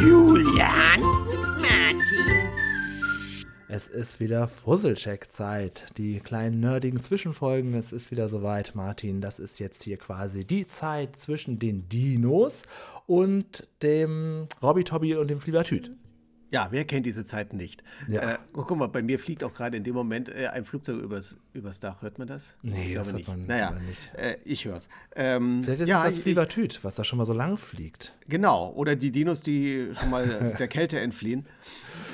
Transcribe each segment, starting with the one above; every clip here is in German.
Julian, Martin. Es ist wieder Fusselcheck-Zeit. Die kleinen nerdigen Zwischenfolgen, es ist wieder soweit, Martin. Das ist jetzt hier quasi die Zeit zwischen den Dinos und dem Robby Tobby und dem Fliebertüt. Ja, wer kennt diese Zeit nicht? Ja. Äh, oh, guck mal, bei mir fliegt auch gerade in dem Moment äh, ein Flugzeug übers, übers Dach. Hört man das? Nee, ich das glaube hört nicht. man naja, nicht. Äh, ich höre es. Ähm, Vielleicht ist ja, es das Fliebertüt, was da schon mal so lang fliegt. Genau, oder die Dinos, die schon mal äh, der Kälte entfliehen.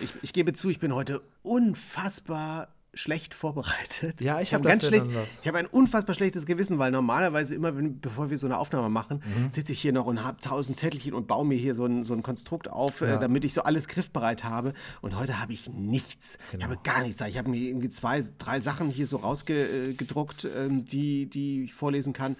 Ich, ich gebe zu, ich bin heute unfassbar schlecht vorbereitet. Ja, ich hab hab ganz schlecht. Ich habe ein unfassbar schlechtes Gewissen, weil normalerweise immer, wenn, bevor wir so eine Aufnahme machen, Mhm. sitze ich hier noch und habe tausend Zettelchen und baue mir hier so ein, so ein Konstrukt auf, Ja. äh, damit ich so alles griffbereit habe. Und heute habe ich nichts. Genau. Ich habe gar nichts. Ich habe mir irgendwie zwei, drei Sachen hier so rausgedruckt, ähm, die, die ich vorlesen kann.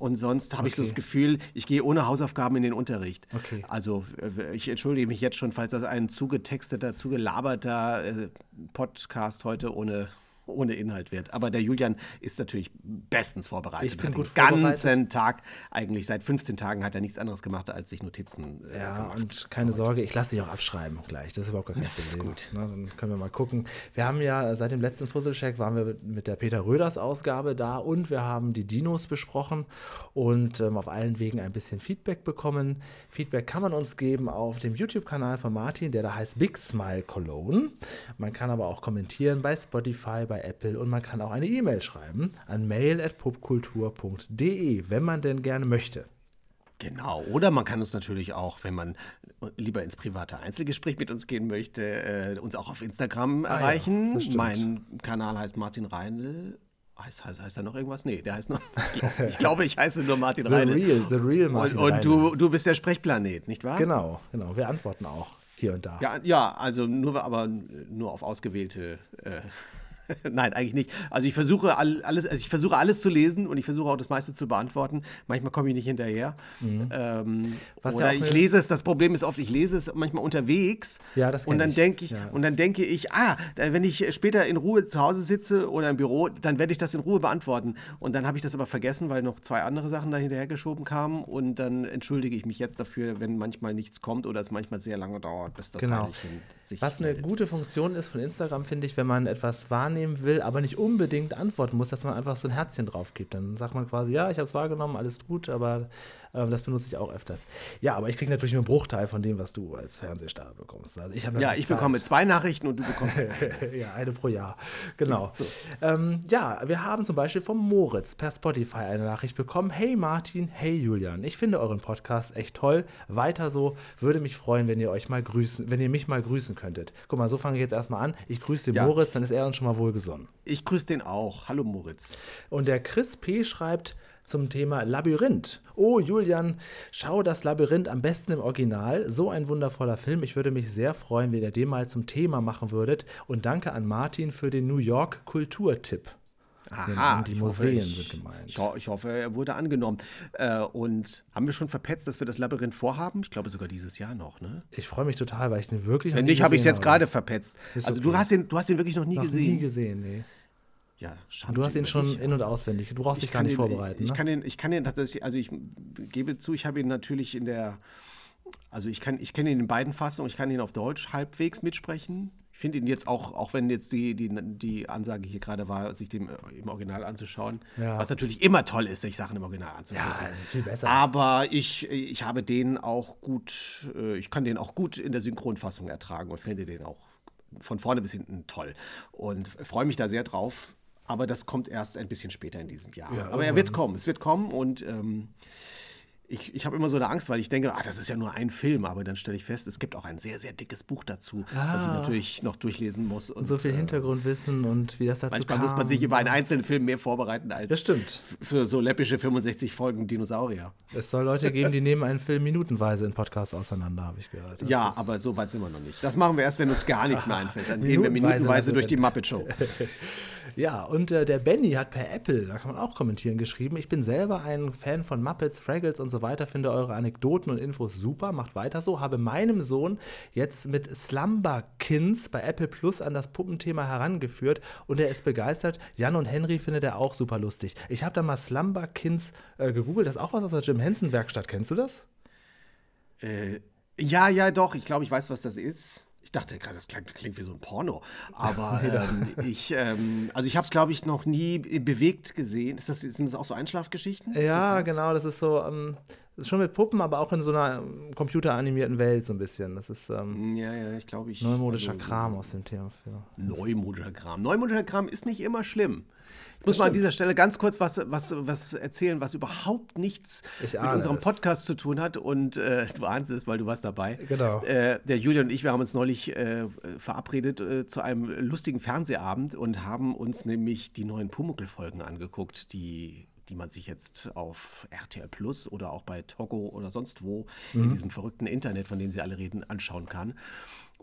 Und sonst habe ich so Okay. das Gefühl, ich gehe ohne Hausaufgaben in den Unterricht. Okay. Also äh, ich entschuldige mich jetzt schon, falls das ein zugetexteter, zugelaberter äh, Podcast heute ohne, ohne Inhalt wird. Aber der Julian ist natürlich bestens vorbereitet. Ich bin gut den ganzen vorbereitet. Tag, eigentlich seit 15 Tagen hat er nichts anderes gemacht, als sich Notizen äh, Ja, gemacht. und keine Sorge, ich lasse dich auch abschreiben gleich. Das ist überhaupt gar kein Das ist Problem. gut. Ne, dann können wir mal gucken. Wir haben ja äh, seit dem letzten Fusselcheck waren wir mit der Peter Röders Ausgabe da und wir haben die Dinos besprochen und ähm, auf allen Wegen ein bisschen Feedback bekommen. Feedback kann man uns geben auf dem YouTube-Kanal von Martin, der da heißt Big Smile Cologne. Man kann aber auch kommentieren bei Spotify, bei Apple und man kann auch eine E-Mail schreiben an mail.popkultur.de, wenn man denn gerne möchte. Genau. Oder man kann uns natürlich auch, wenn man lieber ins private Einzelgespräch mit uns gehen möchte, äh, uns auch auf Instagram Ah ja, erreichen. stimmt. mein Kanal heißt Martin Reinl. Heißt, heißt, heißt da noch irgendwas? Nee, der heißt noch. Ich glaube, ich, heiße nur Martin The Reinl. real, the real Martin und und du, du bist der Sprechplanet, nicht wahr? Genau, genau. Wir antworten auch hier und da. Ja, ja, also nur, aber nur auf ausgewählte. Äh, Nein, eigentlich nicht. Also ich versuche all- alles, also ich versuche alles zu lesen und ich versuche auch das meiste zu beantworten. Manchmal komme ich nicht hinterher. Ähm, Mhm. Ja oder auch ich eine- lese es. Das Problem ist oft, ich lese es manchmal unterwegs. Ja, das Und dann ich. denke ich, Ja. und dann denke ich, ah, wenn ich später in Ruhe zu Hause sitze oder im Büro, dann werde ich das in Ruhe beantworten. Und dann habe ich das aber vergessen, weil noch zwei andere Sachen da hinterhergeschoben kamen. Und dann entschuldige ich mich jetzt dafür, wenn manchmal nichts kommt oder es manchmal sehr lange dauert, bis das Genau. Sich Was eine gute Funktion ist von Instagram, finde ich, wenn man etwas wahrnehmen will, aber nicht unbedingt antworten muss, dass man einfach so ein Herzchen drauf gibt. Dann sagt man quasi, ja, ich habe es wahrgenommen, alles gut, aber ähm, das benutze ich auch öfters. Ja, aber ich kriege natürlich nur einen Bruchteil von dem, was du als Fernsehstar bekommst. Also ich Ja, ich bekomme Zeit. zwei Nachrichten und du bekommst. ja, eine pro Jahr. Genau. So. Ähm, ja, wir haben zum Beispiel vom Moritz per Spotify eine Nachricht bekommen. Hey Martin, hey Julian, ich finde euren Podcast echt toll. Weiter so. Würde mich freuen, wenn ihr euch mal grüßen, wenn ihr mich mal grüßen könntet. Guck mal, so fange ich jetzt erstmal an. Ich grüße den Ja. Moritz, dann ist er uns schon mal wohlgesonnen. Ich grüße den auch. Hallo Moritz. Und der Chris P. schreibt zum Thema Labyrinth. Oh, Julian, schau das Labyrinth am besten im Original. So ein wundervoller Film. Ich würde mich sehr freuen, wenn ihr den mal zum Thema machen würdet. Und danke an Martin für den New York Kulturtipp. Aha, die ich hoffe, Museen ich, sind gemeint. Ich, ich hoffe, er wurde angenommen. Äh, und haben wir schon verpetzt, dass wir das Labyrinth vorhaben? Ich glaube sogar dieses Jahr noch, ne? Ich freue mich total, weil ich den wirklich Wenn noch nie nicht, habe ich es jetzt gerade verpetzt. Ist Also okay. du, hast ihn, du hast ihn wirklich noch nie Noch gesehen. nie gesehen, nee. Ja, Schande Und du hast ihn schon dich. in- und auswendig. Du brauchst dich gar nicht den, vorbereiten. Ich, ne? kann den, ich kann den tatsächlich, also ich gebe zu, ich habe ihn natürlich in der, also ich kann, ich kenne ihn in beiden Fassungen, ich kann ihn auf Deutsch halbwegs mitsprechen. Ich finde ihn jetzt auch, auch wenn jetzt die, die, die Ansage hier gerade war, sich dem äh, im Original anzuschauen, Ja. was natürlich immer toll ist, sich Sachen im Original anzuschauen. Ja, ist viel besser. Aber ich, ich habe den auch gut, äh, ich kann den auch gut in der Synchronfassung ertragen und finde den auch von vorne bis hinten toll. Und freue mich da sehr drauf. Aber das kommt erst ein bisschen später in diesem Jahr. Ja, Aber er wird kommen, es wird kommen und ähm, ich, ich habe immer so eine Angst, weil ich denke, ah, das ist ja nur ein Film, aber dann stelle ich fest, es gibt auch ein sehr, sehr dickes Buch dazu, das ich Ah. natürlich noch durchlesen muss. Und, so viel äh, Hintergrundwissen und wie das dazu Manchmal kam. muss man sich über einen einzelnen Film mehr vorbereiten als Das stimmt. für so läppische 65 Folgen Dinosaurier. Es soll Leute geben, die nehmen einen Film minutenweise in Podcasts auseinander, habe ich gehört. Das ja, aber so weit sind wir noch nicht. Das machen wir erst, wenn uns gar nichts mehr einfällt. Dann gehen wir Minutenweise durch die. Muppet Show. Ja, und äh, der Benny hat per Apple, da kann man auch kommentieren, geschrieben, ich bin selber ein Fan von Muppets, Fraggles und so weiter, finde eure Anekdoten und Infos super, macht weiter so, habe meinem Sohn jetzt mit Slumberkins bei Apple Plus an das Puppenthema herangeführt und er ist begeistert. Jan und Henry findet er auch super lustig. Ich habe da mal Slumberkins äh, gegoogelt, das ist auch was aus der Jim Henson Werkstatt, kennst du das? Äh, Ja, ja, doch. Ich glaube, ich weiß, was das ist. Ich dachte gerade, das klingt, klingt, wie so ein Porno. Aber ähm, ich, ähm, also ich habe es, glaube ich, noch nie bewegt gesehen. Ist das, sind das auch so Einschlafgeschichten? Ja, das das? genau. Das ist so, ähm, das ist schon mit Puppen, aber auch in so einer ähm, computeranimierten Welt so ein bisschen. Das ist ähm, ja, ja, ich glaube, ich. Neumodischer also, Kram aus dem Thema. Ja. Neumodischer Kram. Neumodischer Kram ist nicht immer schlimm. Ich muss mal an dieser Stelle ganz kurz was, was, was erzählen, was überhaupt nichts mit unserem es. Podcast zu tun hat. Und äh, du ahnst es, weil du warst dabei. Genau. Äh, der Julian und ich, wir haben uns neulich äh, verabredet äh, zu einem lustigen Fernsehabend und haben uns nämlich die neuen Pumuckl-Folgen angeguckt, die die man sich jetzt auf RTL Plus oder auch bei Togo oder sonst wo mhm. in diesem verrückten Internet, von dem sie alle reden, anschauen kann.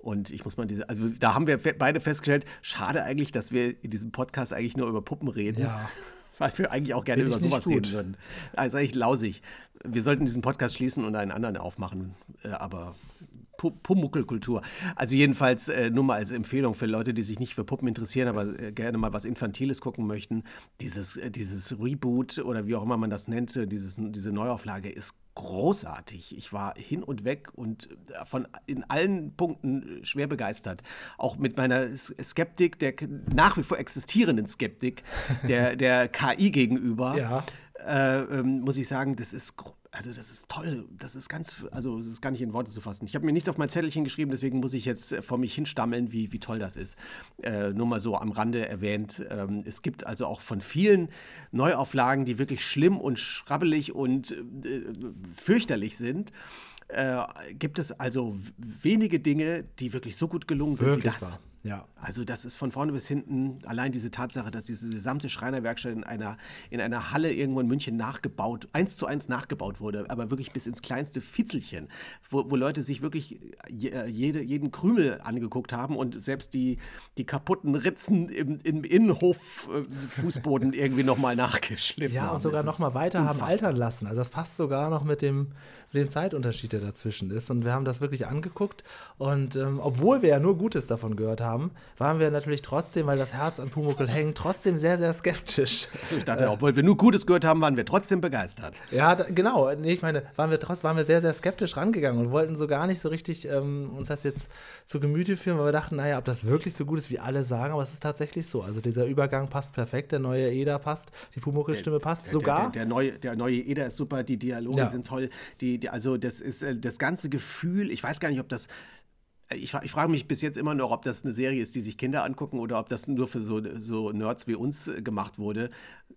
Und ich muss mal diese, also da haben wir beide festgestellt, schade eigentlich, dass wir in diesem Podcast eigentlich nur über Puppen reden. Ja. Weil wir eigentlich auch gerne über sowas reden würden. Also echt lausig. Wir sollten diesen Podcast schließen und einen anderen aufmachen. Äh, aber Pumuckelkultur. Also jedenfalls äh, nur mal als Empfehlung für Leute, die sich nicht für Puppen interessieren, aber äh, gerne mal was Infantiles gucken möchten. Dieses, äh, dieses Reboot oder wie auch immer man das nennt, dieses, diese Neuauflage ist großartig. Ich war hin und weg und äh, von in allen Punkten schwer begeistert. Auch mit meiner Skeptik, der nach wie vor existierenden Skeptik der, der KI gegenüber. Ja. Äh, ähm, muss ich sagen, das ist also das ist toll, das ist ganz, also das ist gar nicht in Worte zu fassen. Ich habe mir nichts auf mein Zettelchen geschrieben, deswegen muss ich jetzt äh, vor mich hinstammeln, wie, wie toll das ist. Äh, nur mal so am Rande erwähnt. Ähm, es gibt also auch von vielen Neuauflagen, die wirklich schlimm und schrabbelig und äh, fürchterlich sind. Äh, gibt es also wenige Dinge, die wirklich so gut gelungen sind wirklich wie das. Wahr. Ja. Also das ist von vorne bis hinten allein diese Tatsache, dass diese gesamte Schreinerwerkstatt in einer, in einer Halle irgendwo in München nachgebaut, eins zu eins nachgebaut wurde, aber wirklich bis ins kleinste Fitzelchen, wo, wo Leute sich wirklich jede, jeden Krümel angeguckt haben und selbst die, die kaputten Ritzen im, im Innenhof-Fußboden äh, irgendwie nochmal nachgeschliffen ja, haben. Ja, und sogar nochmal weiter unfassbar. haben altern lassen. Also das passt sogar noch mit dem, mit dem Zeitunterschied, der dazwischen ist. Und wir haben das wirklich angeguckt und ähm, obwohl wir ja nur Gutes davon gehört haben, haben, waren wir natürlich trotzdem, weil das Herz an Pumuckl hängt, trotzdem sehr, sehr skeptisch. Also ich dachte, äh, obwohl wir nur Gutes gehört haben, waren wir trotzdem begeistert. Ja, da, genau. Nee, ich meine, waren wir trotzdem waren wir sehr, sehr skeptisch rangegangen und wollten so gar nicht so richtig ähm, uns das jetzt zu Gemüte führen, weil wir dachten, naja, ob das wirklich so gut ist, wie alle sagen, aber es ist tatsächlich so. Also dieser Übergang passt perfekt, der neue Eda passt, die Pumuckl-Stimme passt der, sogar. Der, der, der, neue, der neue Eda ist super, die Dialoge ja. sind toll. Die, die, also das ist äh, das ganze Gefühl, ich weiß gar nicht, ob das ich, ich frage mich bis jetzt immer noch, ob das eine Serie ist, die sich Kinder angucken oder ob das nur für so, so Nerds wie uns äh, gemacht wurde.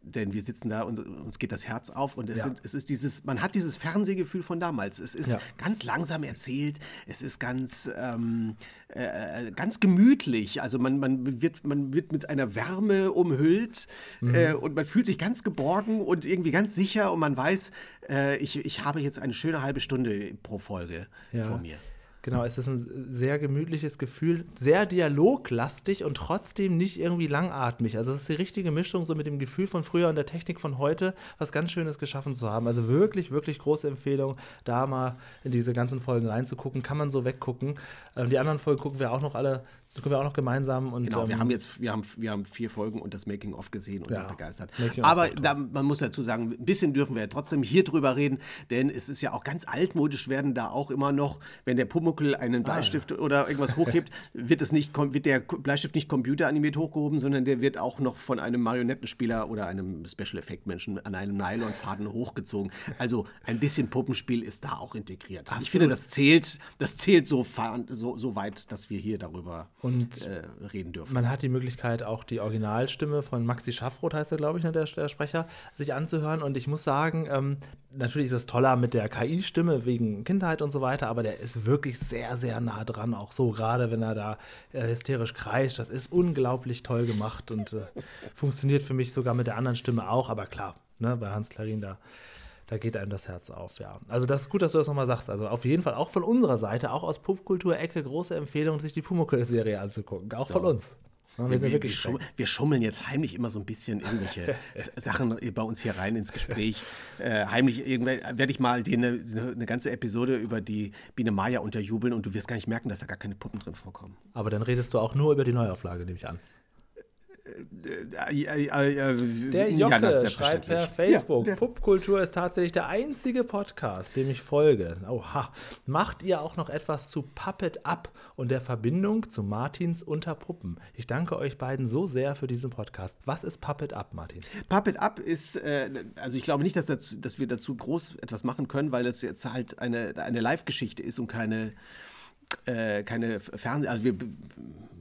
Denn wir sitzen da und uns geht das Herz auf und es, ja. sind, es ist dieses, man hat dieses Fernsehgefühl von damals. Es ist ja. ganz langsam erzählt, es ist ganz, ähm, äh, äh, ganz gemütlich. Also man, man, wird, man wird mit einer Wärme umhüllt mhm. äh, und man fühlt sich ganz geborgen und irgendwie ganz sicher und man weiß, äh, ich, ich habe jetzt eine schöne halbe Stunde pro Folge ja. vor mir. Genau, es ist ein sehr gemütliches Gefühl, sehr dialoglastig und trotzdem nicht irgendwie langatmig. Also es ist die richtige Mischung so mit dem Gefühl von früher und der Technik von heute, was ganz Schönes geschaffen zu haben. Also wirklich, wirklich große Empfehlung, da mal in diese ganzen Folgen reinzugucken. Kann man so weggucken. Ähm, die anderen Folgen gucken wir auch noch alle können wir auch noch gemeinsam. Und, genau, wir ähm, haben jetzt wir haben, wir haben vier Folgen und das Making-of gesehen und ja, sind begeistert. Aber da, man muss dazu sagen, ein bisschen dürfen wir ja trotzdem hier drüber reden, denn es ist ja auch ganz altmodisch, werden da auch immer noch, wenn der Pumuckel einen Bleistift ah, ja. oder irgendwas hochhebt, wird, es nicht, wird der Bleistift nicht computeranimiert hochgehoben, sondern der wird auch noch von einem Marionettenspieler oder einem Special-Effect-Menschen an einem Nylonfaden hochgezogen. Also ein bisschen Puppenspiel ist da auch integriert. Absolut. Ich finde, das zählt, das zählt so, so, so weit, dass wir hier darüber und äh, reden dürfen. Man hat die Möglichkeit, auch die Originalstimme von Maxi Schaffroth, heißt er, glaube ich, ne, der, der, Sprecher, sich anzuhören. Und ich muss sagen, ähm, natürlich ist es toller mit der KI-Stimme wegen Kindheit und so weiter, aber der ist wirklich sehr, sehr nah dran, auch so, gerade wenn er da äh, hysterisch kreischt. Das ist unglaublich toll gemacht und äh, funktioniert für mich sogar mit der anderen Stimme auch, aber klar, ne, bei Hans Klarin da da geht einem das Herz auf, ja. Also das ist gut, dass du das nochmal sagst. Also auf jeden Fall auch von unserer Seite, auch aus Popkultur-Ecke, große Empfehlung, sich die Pumuckl-Serie anzugucken. Auch so. von uns. Wir, wir, wir, schum, wir, schummeln jetzt heimlich immer so ein bisschen irgendwelche Sachen bei uns hier rein ins Gespräch. Äh, heimlich werde ich mal dir eine, eine, ganze Episode über die Biene Maya unterjubeln und du wirst gar nicht merken, dass da gar keine Puppen drin vorkommen. Aber dann redest du auch nur über die Neuauflage, nehme ich an. Der ja, Jocke das ist schreibt per. Facebook, Ja, Puppkultur ist tatsächlich der einzige Podcast, dem ich folge. Oha. Macht ihr auch noch etwas zu Puppet Up und der Verbindung zu Martins unter Puppen? Ich danke euch beiden so sehr für diesen Podcast. Was ist Puppet Up, Martin? Puppet Up ist, äh, also ich glaube nicht, dass, dazu, dass wir dazu groß etwas machen können, weil es jetzt halt eine, eine Live-Geschichte ist und keine, äh, keine Fernseh... Also wir be-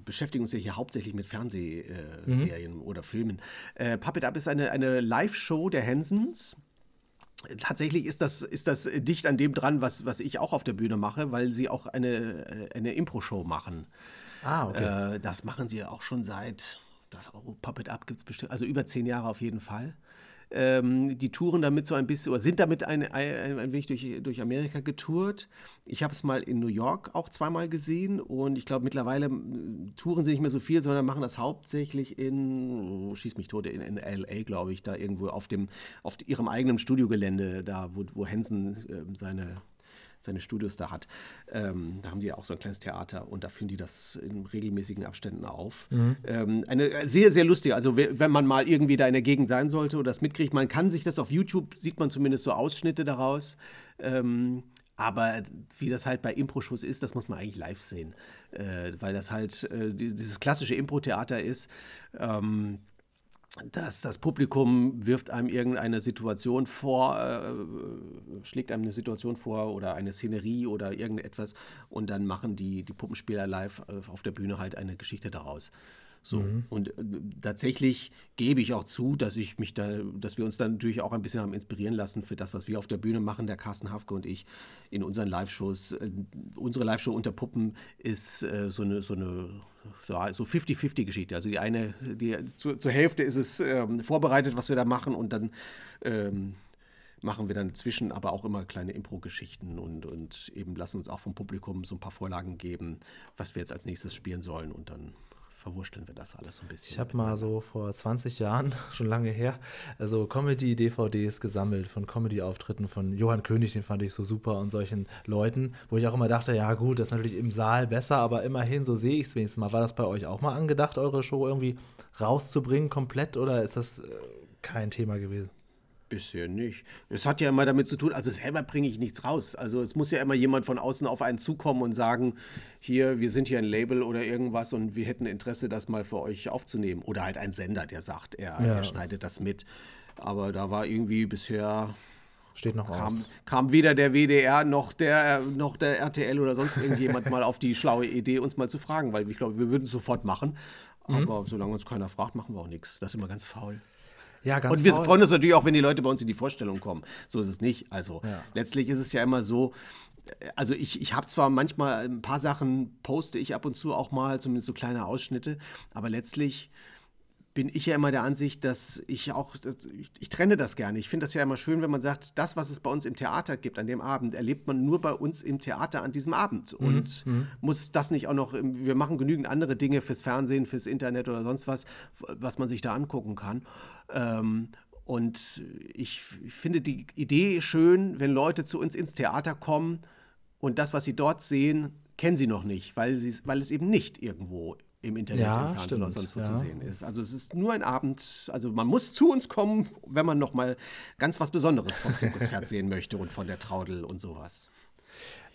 beschäftigen uns ja hier hauptsächlich mit Fernsehserien oder Filmen. Äh, Puppet Up ist eine, eine Live-Show der Hensons. Tatsächlich ist das, ist das dicht an dem dran, was, was ich auch auf der Bühne mache, weil sie auch eine, äh, eine Impro-Show machen. Ah, okay. Äh, das machen sie auch schon seit, das oh, Puppet Up gibt es bestimmt, also über zehn Jahre auf jeden Fall. Ähm, die touren damit so ein bisschen, oder sind damit ein, ein, ein wenig durch, durch Amerika getourt. Ich habe es mal in New York auch zweimal gesehen und ich glaube mittlerweile touren sie nicht mehr so viel, sondern machen das hauptsächlich in, oh, schieß mich tot, in, in LA, glaube ich, da irgendwo auf, dem, auf ihrem eigenen Studiogelände, da wo, wo Hansen ähm, seine seine Studios da hat. Ähm, da haben die ja auch so ein kleines Theater und da führen die das in regelmäßigen Abständen auf. Ähm, eine sehr, sehr lustige, also we- wenn man mal irgendwie da in der Gegend sein sollte oder das mitkriegt, man kann sich das auf YouTube, sieht man zumindest so Ausschnitte daraus. Ähm, aber wie das halt bei Impro-Shows ist, das muss man eigentlich live sehen, äh, weil das halt äh, die- dieses klassische Impro-Theater ist. Ähm, dass das Publikum wirft einem irgendeine Situation vor, äh, schlägt einem eine Situation vor oder eine Szenerie oder irgendetwas und dann machen die, die Puppenspieler live äh, auf der Bühne halt eine Geschichte daraus. So. Und äh, tatsächlich gebe ich auch zu, dass ich mich da, dass wir uns dann natürlich auch ein bisschen haben inspirieren lassen für das, was wir auf der Bühne machen, der Carsten Hafke und ich in unseren Live-Shows. Äh, unsere Live-Show unter Puppen ist äh, so eine, so eine so so 50-50-Geschichte. Also die eine, die, zu, zur Hälfte ist es ähm, vorbereitet, was wir da machen und dann ähm, machen wir dann zwischen aber auch immer kleine Impro-Geschichten und, und eben lassen uns auch vom Publikum so ein paar Vorlagen geben, was wir jetzt als nächstes spielen sollen und dann verwurschteln wir das alles so ein bisschen. Ich habe mal so vor 20 Jahren, schon lange her, also Comedy-DVDs gesammelt von Comedy-Auftritten von Johann König, den fand ich so super und solchen Leuten, wo ich auch immer dachte, ja gut, das ist natürlich im Saal besser, aber immerhin, so sehe ich es wenigstens mal. War das bei euch auch mal angedacht, eure Show irgendwie rauszubringen komplett oder ist das äh, kein Thema gewesen? Bisher nicht. Es hat ja immer damit zu tun, also selber bringe ich nichts raus. Also es muss ja immer jemand von außen auf einen zukommen und sagen, hier, wir sind hier ein Label oder irgendwas und wir hätten Interesse, das mal für euch aufzunehmen. Oder halt ein Sender, der sagt, er, Ja. er schneidet das mit. Aber da war irgendwie bisher Steht noch aus. kam, kam weder der WDR noch der, noch der RTL oder sonst irgendjemand mal auf die schlaue Idee, uns mal zu fragen, weil ich glaube, wir würden es sofort machen. Aber solange uns keiner fragt, machen wir auch nichts. Das ist immer ganz faul. Ja, ganz Und wir faul. freuen uns natürlich auch, wenn die Leute bei uns in die Vorstellung kommen. So ist es nicht. Also Ja. letztlich ist es ja immer so, äh, also ich, ich habe zwar manchmal ein paar Sachen, poste ich ab und zu auch mal, zumindest so kleine Ausschnitte, aber letztlich bin ich ja immer der Ansicht, dass ich auch, ich, ich trenne das gerne. Ich finde das ja immer schön, wenn man sagt, das, was es bei uns im Theater gibt an dem Abend, erlebt man nur bei uns im Theater an diesem Abend. Und muss das nicht auch noch, wir machen genügend andere Dinge fürs Fernsehen, fürs Internet oder sonst was, was man sich da angucken kann. Ähm, und ich finde die Idee schön, wenn Leute zu uns ins Theater kommen und das, was sie dort sehen, kennen sie noch nicht, weil, sie, weil es eben nicht irgendwo im Internet, Ja, im Fernsehen oder sonst wo ja. zu sehen ist. Also es ist nur ein Abend, also man muss zu uns kommen, wenn man noch mal ganz was Besonderes vom Zirkuspferd sehen möchte und von der Traudel und sowas.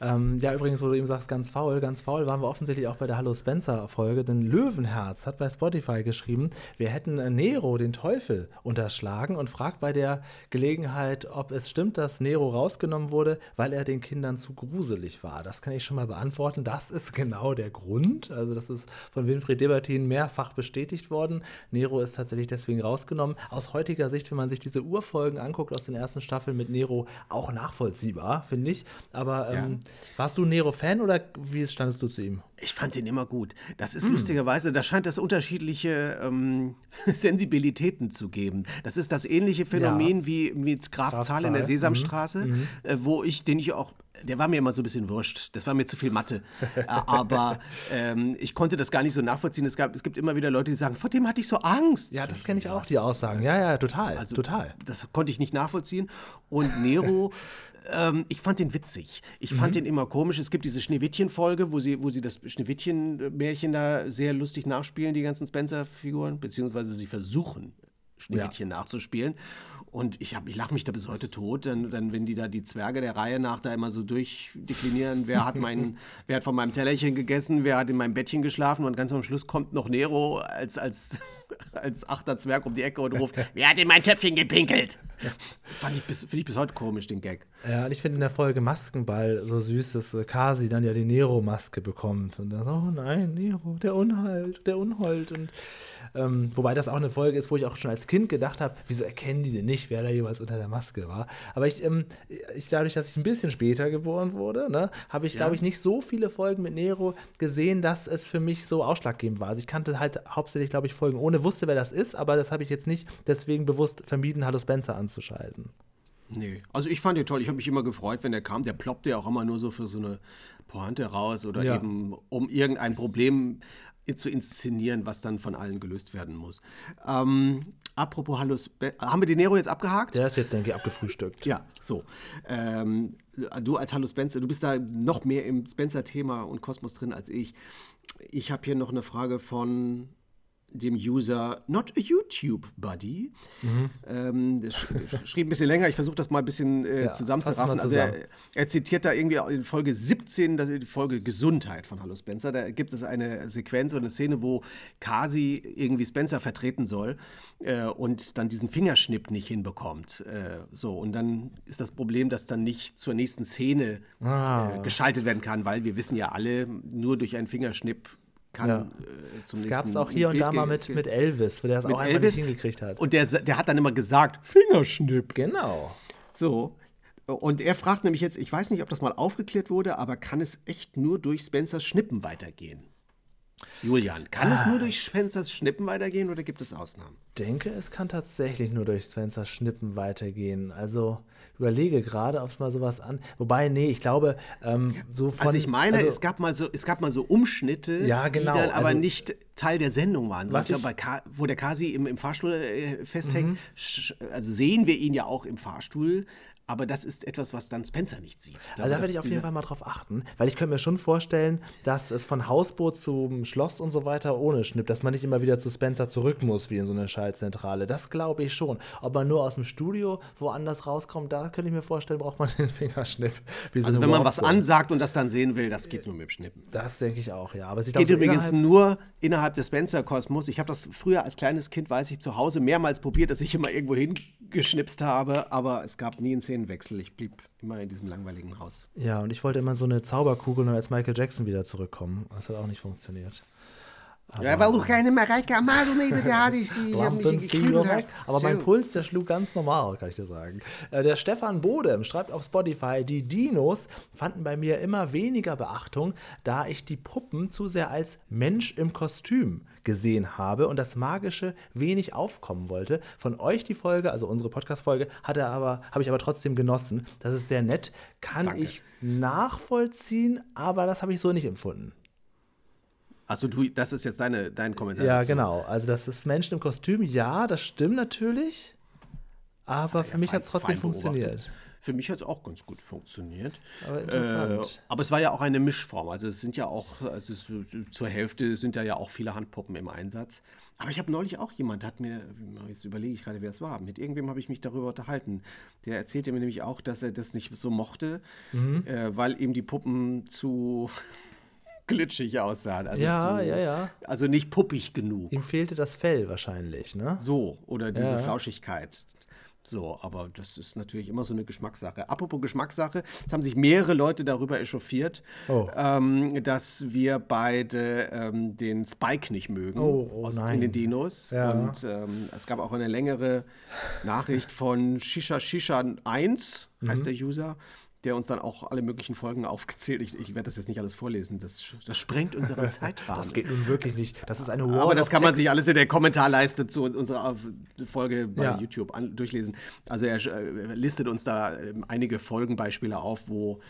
Ähm, ja, übrigens, wo du eben sagst, ganz faul, ganz faul, waren wir offensichtlich auch bei der Hallo Spencer-Folge, denn Löwenherz hat bei Spotify geschrieben, wir hätten äh, Nero, den Teufel, unterschlagen und fragt bei der Gelegenheit, ob es stimmt, dass Nero rausgenommen wurde, weil er den Kindern zu gruselig war. Das kann ich schon mal beantworten. Das ist genau der Grund. Also, das ist von Winfried Debertin mehrfach bestätigt worden. Nero ist tatsächlich deswegen rausgenommen. Aus heutiger Sicht, wenn man sich diese Urfolgen anguckt aus den ersten Staffeln mit Nero, auch nachvollziehbar, finde ich. Aber ähm, warst du Nero-Fan oder wie standest du zu ihm? Ich fand den immer gut. Das ist lustigerweise, da scheint es unterschiedliche ähm, Sensibilitäten zu geben. Das ist das ähnliche Phänomen wie mit Graf Graf Zahl in der Sesamstraße, äh, wo ich, den ich auch der war mir immer so ein bisschen wurscht. Das war mir zu viel Mathe. Äh, aber ähm, ich konnte das gar nicht so nachvollziehen. Es, gab, es gibt immer wieder Leute, die sagen, vor dem hatte ich so Angst. Ja, das kenne ich auch, die Aussagen. Ja, ja, total. Also, total. Das konnte ich nicht nachvollziehen. Und Nero. Ähm, ich fand den witzig. Ich Mhm. fand den immer komisch. Es gibt diese Schneewittchen-Folge, wo sie, wo sie das Schneewittchen-Märchen da sehr lustig nachspielen, die ganzen Spencer-Figuren, beziehungsweise sie versuchen, Schneewittchen nachzuspielen. Und ich, hab- ich lache mich da bis heute tot, dann, dann, wenn die da die Zwerge der Reihe nach da immer so durchdeklinieren, wer hat, mein, wer hat von meinem Tellerchen gegessen, wer hat in meinem Bettchen geschlafen und ganz am Schluss kommt noch Nero als, als, als achter Zwerg um die Ecke und ruft, wer hat in mein Töpfchen gepinkelt? Fand ich bis, finde ich bis heute komisch, den Gag. Ja, und ich finde in der Folge Maskenball so süß, dass äh, Kasi dann ja die Nero-Maske bekommt. Und dann so, oh nein, Nero, der Unhalt, der Unhold. Und ähm, wobei das auch eine Folge ist, wo ich auch schon als Kind gedacht habe, wieso erkennen die denn nicht, wer da jeweils unter der Maske war. Aber ich, ähm, ich dadurch, dass ich ein bisschen später geboren wurde, ne, habe ich, glaube ich, nicht so viele Folgen mit Nero gesehen, dass es für mich so ausschlaggebend war. Also ich kannte halt hauptsächlich, glaube ich, Folgen ohne, wusste, wer das ist, aber das habe ich jetzt nicht deswegen bewusst vermieden, Hallo Spencer anzuschalten. Nee, also ich fand den toll. Ich habe mich immer gefreut, wenn der kam. Der ploppte ja auch immer nur so für so eine Pointe raus oder Ja. eben um irgendein Problem zu inszenieren, was dann von allen gelöst werden muss. Ähm, apropos Hallo, Spe haben wir den Nero jetzt abgehakt? Der ist jetzt, denke ich, abgefrühstückt. Ja, so. Ähm, du als Hallo Spencer, du bist da noch mehr im Spencer-Thema und Kosmos drin als ich. Ich habe hier noch eine Frage von dem User Not a YouTube Buddy. Ähm, das sch schrieb ein bisschen länger. Ich versuche das mal ein bisschen äh, Ja, zusammenzuraffen. mal Also er, zusammen. er zitiert da irgendwie in Folge 17, das die Folge Gesundheit von Hallo Spencer. Da gibt es eine Sequenz oder eine Szene, wo Kasi irgendwie Spencer vertreten soll äh, und dann diesen Fingerschnipp nicht hinbekommt. Äh, so, und dann ist das Problem, dass dann nicht zur nächsten Szene Ah. äh, geschaltet werden kann, weil wir wissen ja alle, nur durch einen Fingerschnipp kann Ja. äh, zum Das nächsten gab es auch hier und da mal mit, mit Elvis, wo der es auch einmal Elvis. nicht hingekriegt hat. Und der, der hat dann immer gesagt, Fingerschnipp. genau. So. Und er fragt nämlich jetzt, ich weiß nicht, ob das mal aufgeklärt wurde, aber kann es echt nur durch Spencers Schnippen weitergehen? Julian, kann es Ah. nur durch Spencers Schnippen weitergehen oder gibt es Ausnahmen? denke, es kann tatsächlich nur durch Spencer Schnippen weitergehen. Also überlege gerade, ob es mal sowas an. Wobei, nee, ich glaube, ähm, so von. Also ich meine, also, es, gab mal so, es gab mal so Umschnitte, Ja, genau, die dann aber also- nicht Teil der Sendung waren. So, Was ich glaube, wo der Kasi im, im Fahrstuhl äh, festhängt, Mhm. also sehen wir ihn ja auch im Fahrstuhl, aber das ist etwas, was dann Spencer nicht sieht. Glaube, Also da werde ich auf jeden Fall mal drauf achten, weil ich könnte mir schon vorstellen, dass es von Hausboot zum Schloss und so weiter ohne Schnipp, dass man nicht immer wieder zu Spencer zurück muss, wie in so einer Schaltzentrale. Das glaube ich schon. Ob man nur aus dem Studio woanders rauskommt, da könnte ich mir vorstellen, braucht man den Fingerschnipp. So Also wenn man was ansagt und das dann sehen will, das geht nur mit dem Schnippen. Das denke ich auch, ja. Aber ich Geht so übrigens innerhalb- nur innerhalb des Spencer-Kosmos. Ich habe das früher als kleines Kind, weiß ich, zu Hause mehrmals probiert, dass ich immer irgendwo hingeschnipst habe, aber es gab nie einen Szenenwechsel. Ich blieb immer in diesem langweiligen Haus. Ja, und ich wollte immer so eine Zauberkugel und als Michael Jackson wieder zurückkommen. Das hat auch nicht funktioniert. ja, weil du keine Mareike Amado neben dir hattest. Ich habe mich geknüdelt. weg. Aber mein Puls, der schlug ganz normal, kann ich dir sagen. Äh, Der Stefan Bodem schreibt auf Spotify, die Dinos fanden bei mir immer weniger Beachtung, da ich die Puppen zu sehr als Mensch im Kostüm gesehen habe und das Magische wenig aufkommen wollte. Von euch die Folge, also unsere Podcast-Folge, aber, habe ich aber trotzdem genossen. Das ist sehr nett, kann Danke. ich nachvollziehen, aber das habe ich so nicht empfunden. Also du, das ist jetzt deine, dein Kommentar Ja, dazu. genau. Also das ist Menschen im Kostüm, ja, das stimmt natürlich. Aber für mich hat es trotzdem fein beobachtet. Für mich hat es auch ganz gut funktioniert. Aber interessant. Äh, aber es war ja auch eine Mischform. Also es sind ja auch, also es, zur Hälfte sind da ja auch viele Handpuppen im Einsatz. Aber ich habe neulich auch jemand, hat mir, jetzt überlege ich gerade, wer es war, mit irgendwem habe ich mich darüber unterhalten. Der erzählte mir nämlich auch, dass er das nicht so mochte, Mhm. äh, weil ihm die Puppen zu glitschig aussahen. Also Ja, zu, ja, ja. Also nicht puppig genug. Ihm fehlte das Fell wahrscheinlich, ne? So, oder diese Ja. Flauschigkeit. So, aber das ist natürlich immer so eine Geschmackssache. Apropos Geschmackssache, es haben sich mehrere Leute darüber echauffiert, Oh. ähm, dass wir beide ähm, den Spike nicht mögen Oh, oh aus, nein. in den Dinos. Ja. Und ähm, es gab auch eine längere Nachricht von Shisha Shisha 1, Mhm. heißt der User, der uns dann auch alle möglichen Folgen aufgezählt. Ich, ich werde das jetzt nicht alles vorlesen, das, das sprengt unseren Zeitrahmen. Das geht nun wirklich nicht. Das ist eine Wall Aber das kann man Text. sich alles in der Kommentarleiste zu unserer Folge bei Ja. YouTube an, durchlesen. Also er äh, listet uns da ähm, einige Folgenbeispiele auf, wo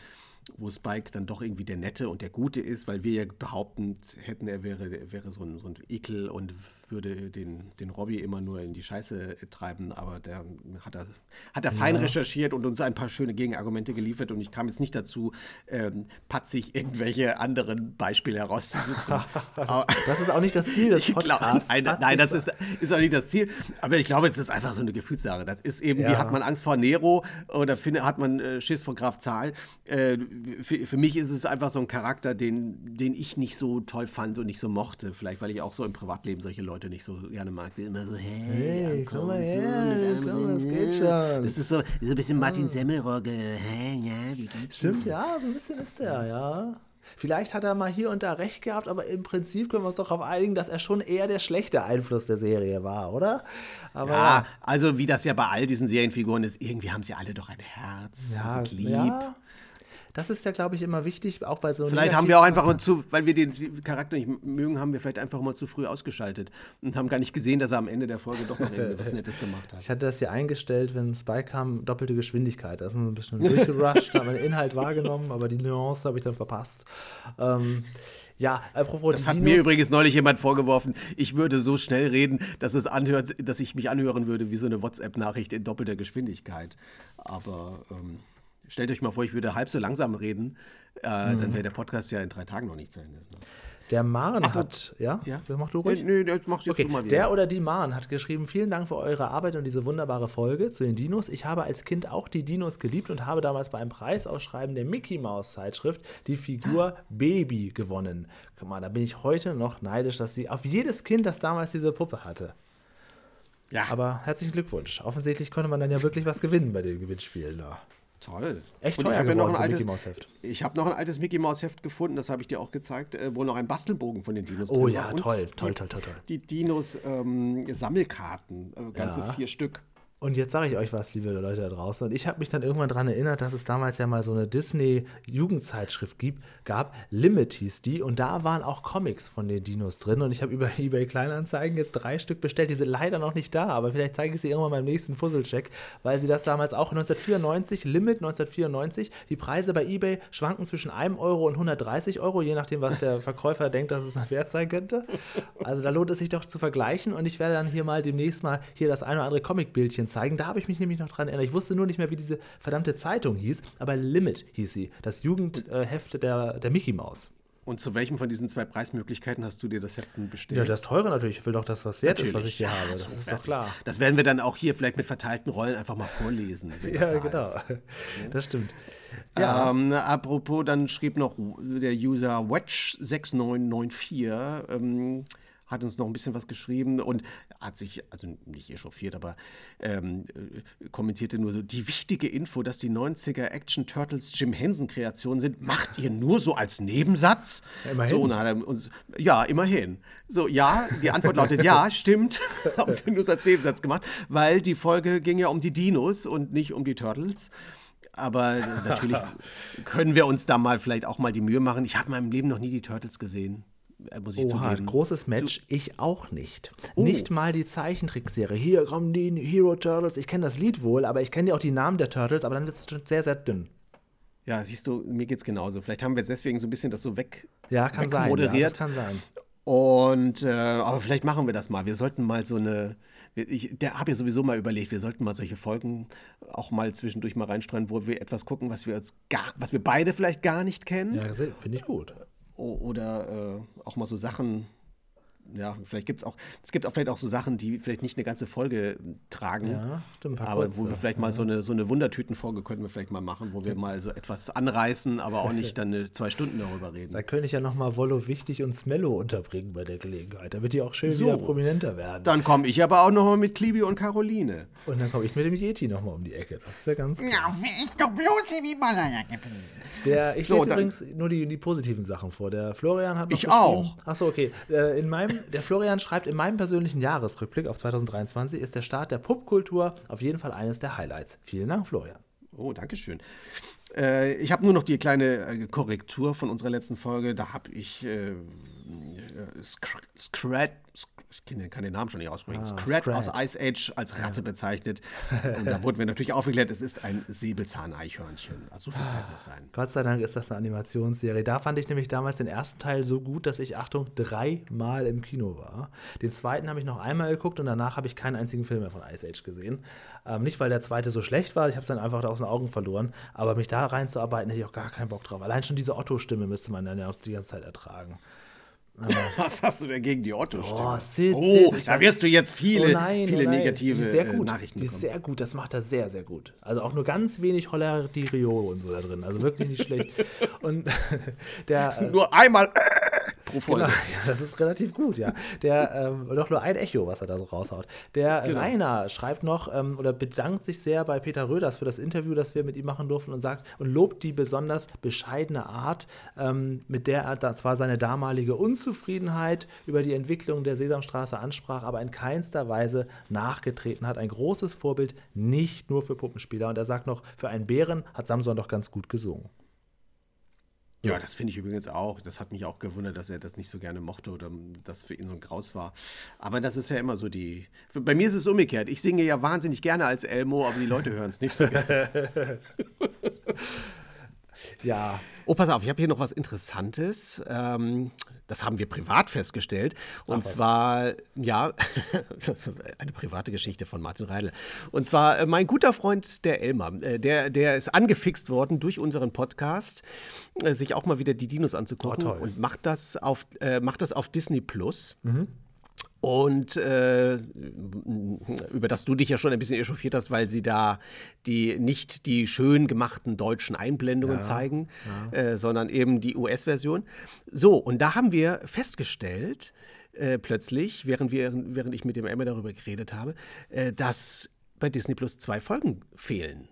wo Spike dann doch irgendwie der Nette und der Gute ist, weil wir ja behaupten hätten, er wäre, wäre so, ein, so ein Ekel und würde den, den Robbie immer nur in die Scheiße treiben, aber der hat er, hat er fein ja. recherchiert und uns ein paar schöne Gegenargumente geliefert und ich kam jetzt nicht dazu, ähm, patzig irgendwelche anderen Beispiele herauszusuchen. das, das, ist auch nicht das Ziel des Podcasts. Glaub, nein, nein, das ist, ist auch nicht das Ziel, aber ich glaube, es ist einfach so eine Gefühlssache. Das ist eben, ja. wie hat man Angst vor Nero oder hat man äh, Schiss vor Graf Zahl? Äh, für, für mich ist es einfach so ein Charakter, den, den ich nicht so toll fand und nicht so mochte. Vielleicht, weil ich auch so im Privatleben solche Leute Leute nicht so gerne mag, die immer so, hey, hey komm mal her, so, komm, das geht schon. Das ist so, so ein bisschen Martin Semmelrogge, hey, ja, wie geht's Stimmt, ja, so ein bisschen ist der, ja. Vielleicht hat er mal hier und da recht gehabt, aber im Prinzip können wir uns doch darauf einigen, dass er schon eher der schlechte Einfluss der Serie war, oder? Aber ja, also wie das ja bei all diesen Serienfiguren ist, irgendwie haben sie alle doch ein Herz ja, und sind lieb. Ja. Das ist ja, glaube ich, immer wichtig, auch bei so Vielleicht haben wir auch einfach mal zu, weil wir den Charakter nicht mögen, haben wir vielleicht einfach mal zu früh ausgeschaltet und haben gar nicht gesehen, dass er am Ende der Folge doch noch irgendwas Nettes gemacht hat. Ich hatte das hier eingestellt, wenn Spike kam, doppelte Geschwindigkeit. Da ist man ein bisschen durchgerusht, haben den Inhalt wahrgenommen, aber die Nuance habe ich dann verpasst. Ähm, ja, apropos Das hat Dinos. mir übrigens neulich jemand vorgeworfen, ich würde so schnell reden, dass es anhört, dass ich mich anhören würde wie so eine WhatsApp-Nachricht in doppelter Geschwindigkeit. Aber ähm, Stellt euch mal vor, ich würde halb so langsam reden, äh, mhm. dann wäre der Podcast ja in drei Tagen noch nicht zu Ende. Ne? Der Maren hat, ja? ja? Mach du ruhig. Nee, nee das machst okay. du mal wieder. Der oder die Maren hat geschrieben, vielen Dank für eure Arbeit und diese wunderbare Folge zu den Dinos. Ich habe als Kind auch die Dinos geliebt und habe damals bei einem Preisausschreiben der Mickey Mouse Zeitschrift die Figur Baby gewonnen. Guck mal, da bin ich heute noch neidisch, dass sie auf jedes Kind, das damals diese Puppe hatte. Ja. Aber herzlichen Glückwunsch. Offensichtlich konnte man dann ja wirklich was gewinnen bei dem Gewinnspiel da. Toll. Echt teuer ich noch ein altes, Mickey Mouse Heft. Ich habe noch ein altes Mickey Mouse Heft gefunden, das habe ich dir auch gezeigt, äh, wo noch ein Bastelbogen von den Dinos oh, drin ja, war. Oh ja, toll, toll, toll, toll, toll. Die Dinos ähm, Sammelkarten, äh, ganze ja. vier Stück. Und jetzt sage ich euch was, liebe Leute da draußen. Und ich habe mich dann irgendwann daran erinnert, dass es damals ja mal so eine Disney-Jugendzeitschrift gab. Limit hieß die. Und da waren auch Comics von den Dinos drin. Und ich habe über eBay Kleinanzeigen jetzt drei Stück bestellt. Die sind leider noch nicht da. Aber vielleicht zeige ich sie irgendwann beim nächsten Fusselcheck. Weil sie das damals auch 1994, Limit 1994. Die Preise bei eBay schwanken zwischen 1 Euro und 130 Euro, je nachdem, was der Verkäufer denkt, dass es wert sein könnte. Also da lohnt es sich doch zu vergleichen. Und ich werde dann hier mal demnächst mal hier das ein oder andere Comicbildchen zeigen. Da habe ich mich nämlich noch dran erinnert. Ich wusste nur nicht mehr, wie diese verdammte Zeitung hieß, aber Limit hieß sie. Das Jugendheft der, der Mickey Maus. Und zu welchem von diesen zwei Preismöglichkeiten hast du dir das Heften bestellt? Ja, das teure natürlich. Ich will doch das, was wert natürlich. ist, was ich hier ja, habe. Das so ist doch klar. Das werden wir dann auch hier vielleicht mit verteilten Rollen einfach mal vorlesen. ja, genau. Ist. Das stimmt. Ja. Ähm, apropos, dann schrieb noch der User Wedge6994. Ähm, hat uns noch ein bisschen was geschrieben und hat sich, also nicht echauffiert, aber ähm, äh, kommentierte nur so, die wichtige Info, dass die 90er Action Turtles Jim Henson Kreationen sind, macht ihr nur so als Nebensatz? Ja, immerhin. So, er uns, ja, immerhin. So, ja, die Antwort lautet ja, stimmt, haben wir nur so als Nebensatz gemacht, weil die Folge ging ja um die Dinos und nicht um die Turtles. Aber natürlich können wir uns da mal vielleicht auch mal die Mühe machen. Ich habe in meinem Leben noch nie die Turtles gesehen. Äh, muss ich Oha, zugeben. großes Match, du, ich auch nicht. Oh. Nicht mal die Zeichentrickserie. Hier kommen die Hero Turtles. Ich kenne das Lied wohl, aber ich kenne ja auch die Namen der Turtles, aber dann wird es schon sehr, sehr dünn. Ja, siehst du, mir geht es genauso. Vielleicht haben wir jetzt deswegen so ein bisschen das so weg ja, kann sein, moderiert. Ja, das kann sein. Und äh, aber vielleicht machen wir das mal. Wir sollten mal so eine ich habe ja sowieso mal überlegt, wir sollten mal solche Folgen auch mal zwischendurch mal reinstreuen, wo wir etwas gucken, was wir uns gar, was wir beide vielleicht gar nicht kennen. Ja, finde ich gut oder äh, auch mal so Sachen ja, vielleicht gibt es auch, es gibt auch vielleicht auch so Sachen, die vielleicht nicht eine ganze Folge tragen. Ja, stimmt. Aber kurze, wo wir vielleicht ja. mal so eine, so eine Wundertütenfolge könnten wir vielleicht mal machen, wo wir mal so etwas anreißen, aber auch nicht dann eine, zwei Stunden darüber reden. Da könnte ich ja nochmal Wollo Wichtig und Smello unterbringen bei der Gelegenheit, damit die auch schön so, wieder prominenter werden. Dann komme ich aber auch nochmal mit Klibi und Caroline. Und dann komme ich mit dem Yeti nochmal um die Ecke. Das ist ja ganz klar. Ja, wie ist doch bloß wie Himalaya geblieben. Der, ich so, lese übrigens nur die, die positiven Sachen vor. Der Florian hat noch Ich auch. Achso, okay. Äh, in meinem, der Florian schreibt, in meinem persönlichen Jahresrückblick auf 2023 ist der Start der Popkultur auf jeden Fall eines der Highlights. Vielen Dank, Florian. Oh, danke schön. Äh, ich habe nur noch die kleine äh, Korrektur von unserer letzten Folge. Da habe ich äh, Scrat, Scrat, ich kann den- kann den Namen schon nicht aussprechen, Ah, Scrat, Scrat. aus Ice Age als Ratte bezeichnet. Und da wurden wir natürlich aufgeklärt, es ist ein Säbelzahneichhörnchen. Also so viel Zeit muss sein. Gott sei Dank ist das eine Animationsserie. Da fand ich nämlich damals den ersten Teil so gut, dass ich, Achtung, dreimal im Kino war. Den zweiten habe ich noch einmal geguckt und danach habe ich keinen einzigen Film mehr von Ice Age gesehen. Ähm, nicht, weil der zweite so schlecht war, ich habe es dann einfach aus den Augen verloren. Aber mich da reinzuarbeiten, hätte ich auch gar keinen Bock drauf. Allein schon diese Otto-Stimme müsste man dann ja auch die ganze Zeit ertragen. Was hast du denn gegen die Otto-Stimme? Oh, Sid, oh, Sid, da wirst du jetzt viele, oh nein, viele oh negative die ist sehr äh, gut. Nachrichten Die ist bekommen. sehr gut, das macht er sehr, sehr gut. Also auch nur ganz wenig Holler di Rio und so da drin. Also wirklich nicht schlecht. Und der. Nur einmal pro Folge. Genau, ja, das ist relativ gut, ja. Der, ähm, doch nur ein Echo, was er da so raushaut. Der Genau. Rainer schreibt noch ähm, oder bedankt sich sehr bei Peter Röders für das Interview, das wir mit ihm machen durften und sagt und lobt die besonders bescheidene Art, ähm, mit der er da zwar seine damalige Unzufriedenheit über die Entwicklung der Sesamstraße ansprach, aber in keinster Weise nachgetreten hat. Ein großes Vorbild, nicht nur für Puppenspieler. Und er sagt noch, für einen Bären hat Samson doch ganz gut gesungen. Ja, das finde ich übrigens auch. Das hat mich auch gewundert, dass er das nicht so gerne mochte oder das für ihn so ein Graus war. Aber das ist ja immer so die. Bei mir ist es umgekehrt. Ich singe ja wahnsinnig gerne als Elmo, aber die Leute hören es nicht so gerne. Ja, Oh, pass auf, ich habe hier noch was Interessantes. Ähm, das haben wir privat festgestellt. Und was. zwar, ja, eine private Geschichte von Martin Reidel. Und zwar äh, mein guter Freund, der Elmar, äh, der, der ist angefixt worden durch unseren Podcast, äh, sich auch mal wieder die Dinos anzugucken Oh, und macht das auf, äh, macht das auf Disney Plus. Und äh, über das du dich ja schon ein bisschen echauffiert hast, weil sie da die nicht die schön gemachten deutschen Einblendungen zeigen, Äh, sondern eben die US-Version. So, und da haben wir festgestellt, äh, plötzlich, während, wir, während ich mit dem Emma darüber geredet habe, äh, dass bei Disney Plus zwei Folgen fehlen.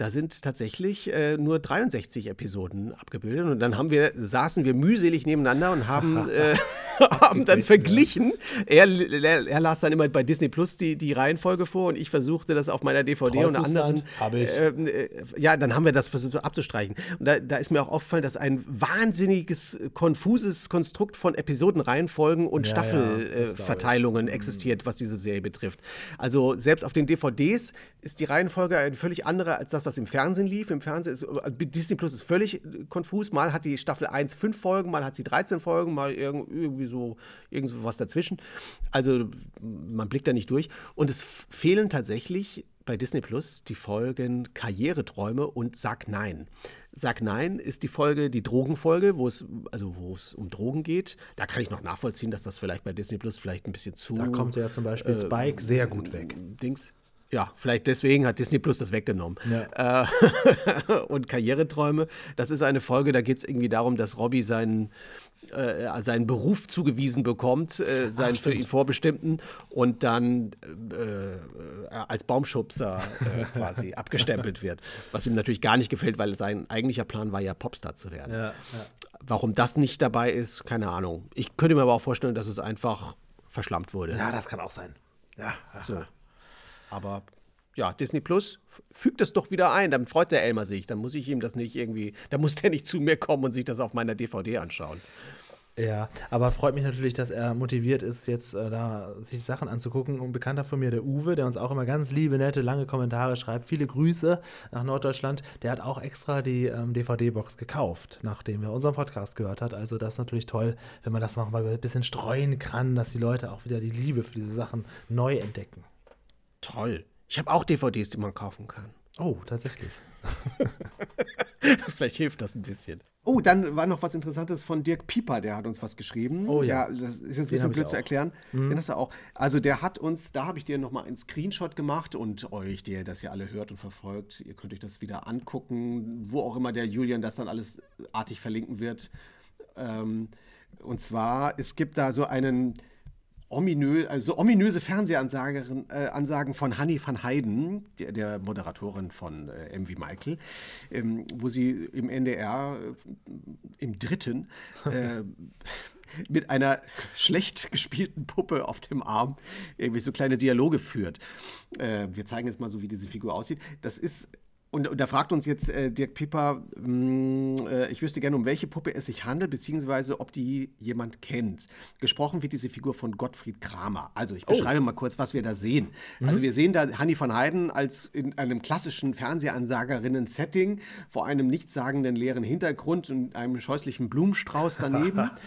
Da sind tatsächlich äh, nur 63 Episoden abgebildet und dann haben wir, saßen wir mühselig nebeneinander und haben, äh, haben dann verglichen. Er, er, er las dann immer bei Disney Plus die, die Reihenfolge vor und ich versuchte das auf meiner DVD und anderen. Ähm, äh, ja, dann haben wir das versucht abzustreichen. Und da, da ist mir auch aufgefallen, dass ein wahnsinniges, konfuses Konstrukt von Episodenreihenfolgen und Ja, ja, Staffelverteilungen. Verteilungen existiert, was diese Serie betrifft. Also selbst auf den DVDs ist die Reihenfolge eine völlig andere als das, was im Fernsehen lief. Im Fernsehen ist Disney Plus ist völlig äh, konfus. Mal hat die Staffel 1 fünf Folgen, mal hat sie 13 Folgen, mal irg- irgendwie so irgend was dazwischen. Also man blickt da nicht durch. Und es fehlen tatsächlich bei Disney Plus die Folgen Karriereträume und Sag Nein. Sag Nein ist die Folge, die Drogenfolge, wo es, also wo es um Drogen geht. Da kann ich noch nachvollziehen, dass das vielleicht bei Disney Plus vielleicht ein bisschen zu. da kommt ja zum Beispiel Spike sehr gut weg. Dings. Ja, vielleicht deswegen hat Disney Plus das weggenommen. Ja. Äh, und Karriereträume, das ist eine Folge, da geht es irgendwie darum, dass Robbie seinen, äh, seinen Beruf zugewiesen bekommt, äh, seinen für ihn vorbestimmten, und dann äh, äh, als Baumschubser äh, quasi abgestempelt wird. Was ihm natürlich gar nicht gefällt, weil sein eigentlicher Plan war ja, Popstar zu werden. Ja, ja. Warum das nicht dabei ist, keine Ahnung. Ich könnte mir aber auch vorstellen, dass es einfach verschlammt wurde. ja, das kann auch sein. Ja, So. Aber ja, Disney Plus fügt das doch wieder ein. Dann freut der Elmer sich. Dann muss ich ihm das nicht irgendwie, dann muss der nicht zu mir kommen und sich das auf meiner DVD anschauen. Ja, aber freut mich natürlich, dass er motiviert ist, jetzt äh, da sich Sachen anzugucken. Ein Bekannter von mir, der Uwe, der uns auch immer ganz liebe, nette, lange Kommentare schreibt, viele Grüße nach Norddeutschland, der hat auch extra die ähm, DVD-Box gekauft, nachdem er unseren Podcast gehört hat. Also das ist natürlich toll, wenn man das mal ein bisschen streuen kann, dass die Leute auch wieder die Liebe für diese Sachen neu entdecken. Toll. Ich habe auch DVDs, die man kaufen kann. Oh, tatsächlich. Vielleicht hilft das ein bisschen. Oh, dann war noch was Interessantes von Dirk Pieper, der hat uns was geschrieben. Oh ja. das ist jetzt ein bisschen blöd zu erklären. Den hast du auch. Also der hat uns, da habe ich dir nochmal einen Screenshot gemacht und euch, der das ja alle hört und verfolgt, ihr könnt euch das wieder angucken, wo auch immer der Julian das dann alles artig verlinken wird. Ähm, und zwar, es gibt da so einen ominö, also ominöse Fernsehansagen äh, von Hanni van Heiden, der, der Moderatorin von äh, MV Michael, ähm, wo sie im NDR äh, im dritten äh, mit einer schlecht gespielten Puppe auf dem Arm irgendwie so kleine Dialoge führt. Äh, wir zeigen jetzt mal so, wie diese Figur aussieht. Das ist Und, und da fragt uns jetzt äh, Dirk Pipper, mh, äh, ich wüsste gerne, um welche Puppe es sich handelt, beziehungsweise ob die jemand kennt. Gesprochen wird diese Figur von Gottfried Kramer. Also ich beschreibe mal kurz, was wir da sehen. Also wir sehen da Hanni von Heiden als in einem klassischen Fernsehansagerinnen-Setting vor einem nichtssagenden leeren Hintergrund und einem scheußlichen Blumenstrauß daneben.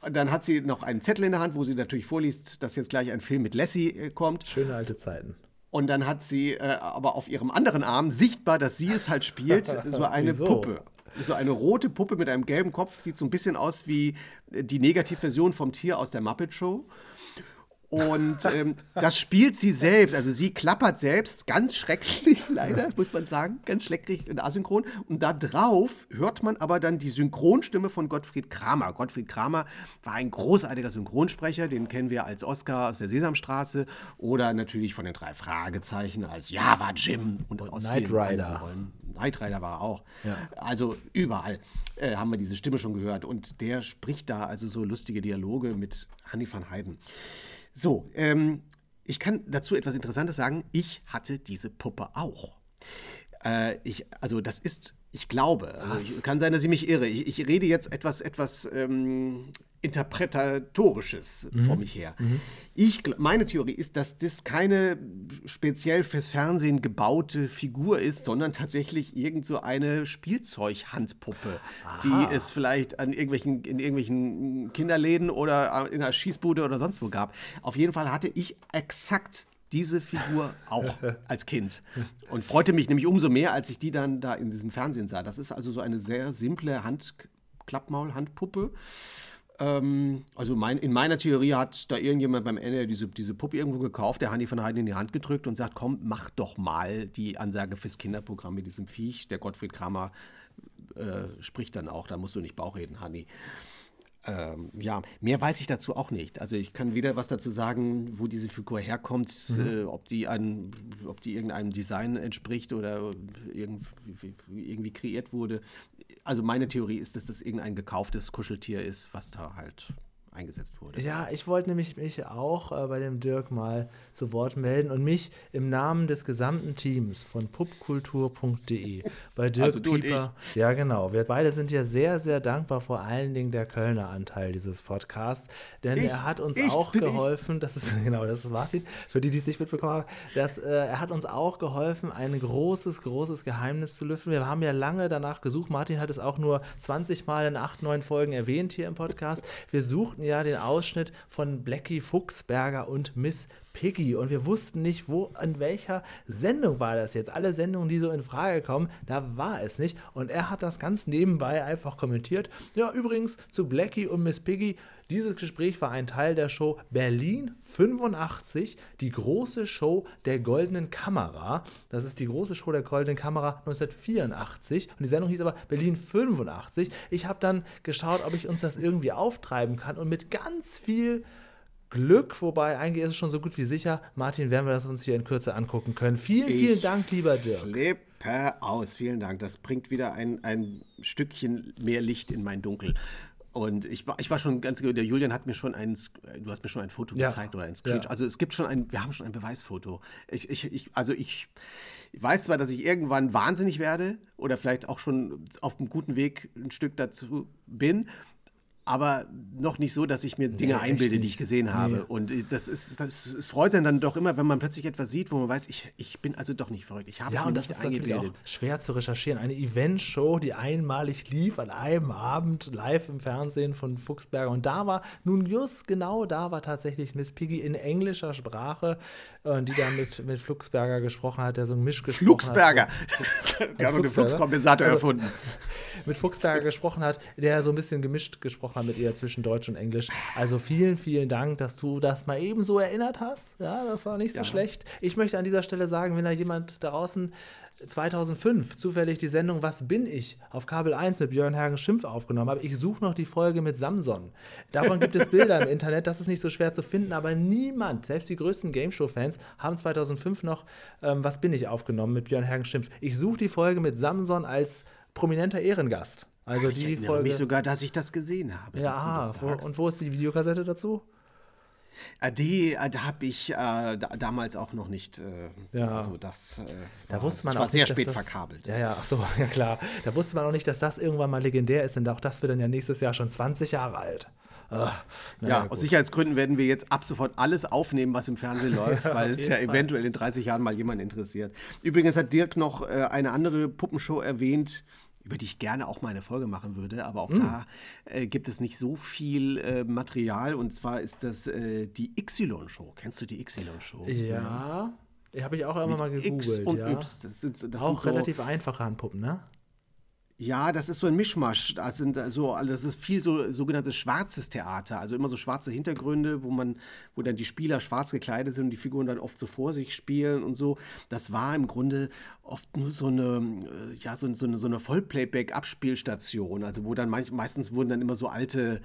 Und dann hat sie noch einen Zettel in der Hand, wo sie natürlich vorliest, dass jetzt gleich ein Film mit Lassie äh, kommt. Schöne alte Zeiten. Und dann hat sie äh, aber auf ihrem anderen Arm sichtbar, dass sie es halt spielt, so eine Wieso? Puppe. So eine rote Puppe mit einem gelben Kopf, sieht so ein bisschen aus wie äh, die Negativversion vom Tier aus der Muppet Show. Und ähm, das spielt sie selbst. Also sie klappert selbst, ganz schrecklich, leider, muss man sagen, ganz schrecklich und asynchron. Und da drauf hört man aber dann die Synchronstimme von Gottfried Kramer. Gottfried Kramer war ein großartiger Synchronsprecher, den kennen wir als Oscar aus der Sesamstraße oder natürlich von den drei Fragezeichen als Java Jim und, aus Knight Rider. Rollen. Knight Rider war er auch. Also überall äh, haben wir diese Stimme schon gehört. Und der spricht da also so lustige Dialoge mit Hanni van Heiden. So, ähm, ich kann dazu etwas Interessantes sagen. Ich hatte diese Puppe auch. Äh, ich, also das ist, ich glaube, also ich, kann sein, dass ich mich irre. Ich, ich rede jetzt etwas, etwas ähm, Interpretatorisches vor mich her. Ich, gl- meine Theorie ist, dass das keine speziell fürs Fernsehen gebaute Figur ist, sondern tatsächlich irgend so eine Spielzeughandpuppe, die es vielleicht an irgendwelchen, in irgendwelchen Kinderläden oder in einer Schießbude oder sonst wo gab. Auf jeden Fall hatte ich exakt diese Figur auch als Kind und freute mich nämlich umso mehr, als ich die dann da in diesem Fernsehen sah. Das ist also so eine sehr simple Hand, Klappmaul-Handpuppe. Ähm, also mein, in meiner Theorie hat da irgendjemand beim Ende diese, diese Puppe irgendwo gekauft, der Hanni von Heiden in die Hand gedrückt und sagt, komm, mach doch mal die Ansage fürs Kinderprogramm mit diesem Viech. Der Gottfried Kramer äh, spricht dann auch, da musst du nicht Bauchreden, Hanni. Ähm, ja, mehr weiß ich dazu auch nicht. Also ich kann weder was dazu sagen, wo diese Figur herkommt, äh, ob, die ein, ob die irgendeinem Design entspricht oder irgendwie, irgendwie kreiert wurde. Also meine Theorie ist, dass das irgendein gekauftes Kuscheltier ist, was da halt eingesetzt wurde. Ja, ich wollte nämlich mich auch äh, bei dem Dirk mal zu Wort melden und mich im Namen des gesamten Teams von pubkultur.de bei Dirk Also Pieper. Ja, genau. Wir beide sind ja sehr, sehr dankbar, vor allen Dingen der Kölner Anteil dieses Podcasts, denn Ich, er hat uns ich, auch bin ich. geholfen, das ist genau, das ist Martin, für die, die es nicht mitbekommen haben, dass, äh, er hat uns auch geholfen, ein großes, großes Geheimnis zu lüften. Wir haben ja lange danach gesucht. Martin hat es auch nur 20 Mal in acht, neun Folgen erwähnt hier im Podcast. Wir suchten ja den Ausschnitt von Blackie Fuchsberger und Miss Piggy und wir wussten nicht, wo, an welcher Sendung war das jetzt. Alle Sendungen, die so in Frage kommen, da war es nicht. Und er hat das ganz nebenbei einfach kommentiert. Ja, übrigens zu Blackie und Miss Piggy. Dieses Gespräch war ein Teil der Show Berlin 85, die große Show der Goldenen Kamera. Das ist die große Show der Goldenen Kamera 1984 und die Sendung hieß aber Berlin 85. Ich habe dann geschaut, ob ich uns das irgendwie auftreiben kann und mit ganz viel Glück, wobei eigentlich ist es schon so gut wie sicher. Martin, werden wir das uns hier in Kürze angucken können. Vielen, vielen Ich Dank, lieber Dirk. Flippe aus, vielen Dank. Das bringt wieder ein, ein Stückchen mehr Licht in mein Dunkel. Und ich war, ich war schon ganz, der Julian hat mir schon ein, du hast mir schon ein Foto Ja. gezeigt oder ein Screenshot. Ja. Also es gibt schon ein, wir haben schon ein Beweisfoto. Ich, ich, ich, also ich weiß zwar, dass ich irgendwann wahnsinnig werde oder vielleicht auch schon auf einem guten Weg ein Stück dazu bin, aber noch nicht so, dass ich mir Dinge echt einbilde, die nicht. ich gesehen habe. Nee. Und das ist, das, es freut dann, dann doch immer, wenn man plötzlich etwas sieht, wo man weiß, ich, ich bin also doch nicht verrückt. Ich habe es Ja, mir und das nicht ist natürlich auch eingebildet. schwer zu recherchieren. Eine Eventshow, die einmalig lief an einem Abend live im Fernsehen von Fuchsberger. Und da war, nun just genau da war tatsächlich Miss Piggy in englischer Sprache, äh, die da mit, mit Fuchsberger gesprochen hat, der so ein Misch gesprochen Flugsberger. hat. Der hat Flugsberger? Flugskompensator Also- erfunden. mit Fuchsberger gesprochen hat, der so ein bisschen gemischt gesprochen hat mit ihr zwischen Deutsch und Englisch. Also vielen, vielen Dank, dass du das mal eben so erinnert hast. Ja, das war nicht so Ja. schlecht. Ich möchte an dieser Stelle sagen, wenn da jemand da draußen 2005 zufällig die Sendung Was bin ich auf Kabel 1 mit Björn Hergen Schimpf aufgenommen habe. Ich suche noch die Folge mit Samson. Davon gibt es Bilder im Internet, das ist nicht so schwer zu finden, aber niemand, selbst die größten Gameshow-Fans, haben 2005 noch ähm, Was bin ich aufgenommen mit Björn Hergen Schimpf. Ich suche die Folge mit Samson als prominenter Ehrengast. Also Ich die erinnere Folge. mich sogar, dass ich das gesehen habe. ja, wo und wo ist die Videokassette dazu? Äh, Die, äh, habe ich äh, da, damals auch noch nicht. Äh, Ja. Also das. Äh, Da war, wusste man auch war sehr nicht, dass spät das, verkabelt. Ja, ja, ach so, ja klar. Da wusste man auch nicht, dass das irgendwann mal legendär ist, denn auch das wird dann ja nächstes Jahr schon 20 Jahre alt. Naja, Ja, gut. aus Sicherheitsgründen werden wir jetzt ab sofort alles aufnehmen, was im Fernsehen läuft, weil es ja Fall. eventuell in 30 Jahren mal jemand interessiert. Übrigens hat Dirk noch äh, eine andere Puppenshow erwähnt, über die ich gerne auch mal eine Folge machen würde, aber auch da äh, gibt es nicht so viel äh, Material und zwar ist das äh, die Y-Show. Kennst du die Y-Show? Ja, habe ich auch immer mal gegoogelt. X und ja. Y. Das sind, das auch sind so, relativ einfache Handpuppen, ne? Ja, das ist so ein Mischmasch. Das sind so, also das ist viel so sogenanntes schwarzes Theater, also immer so schwarze Hintergründe, wo man, wo dann die Spieler schwarz gekleidet sind und die Figuren dann oft so vor sich spielen und so. Das war im Grunde oft nur so eine, äh, ja, so, so eine, so eine Vollplayback-Abspielstation, also wo dann manch, meistens wurden dann immer so alte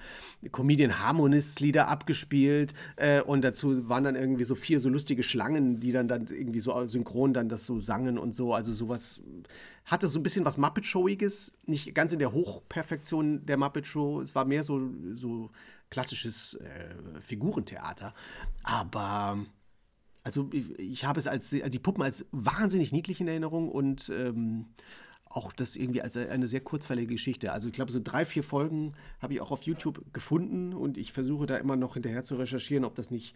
Comedian Harmonists-Lieder abgespielt äh, und dazu waren dann irgendwie so vier so lustige Schlangen, die dann, dann irgendwie so synchron dann das so sangen und so, also sowas hatte so ein bisschen was Muppet-Showiges, nicht ganz in der Hochperfektion der Muppet Show. Es war mehr so, so klassisches äh, Figurentheater. Aber also ich, ich habe es als die Puppen als wahnsinnig niedlich in Erinnerung und ähm, auch das irgendwie als eine sehr kurzweilige Geschichte. Also ich glaube, so drei, vier Folgen habe ich auch auf YouTube gefunden und ich versuche da immer noch hinterher zu recherchieren, ob das nicht,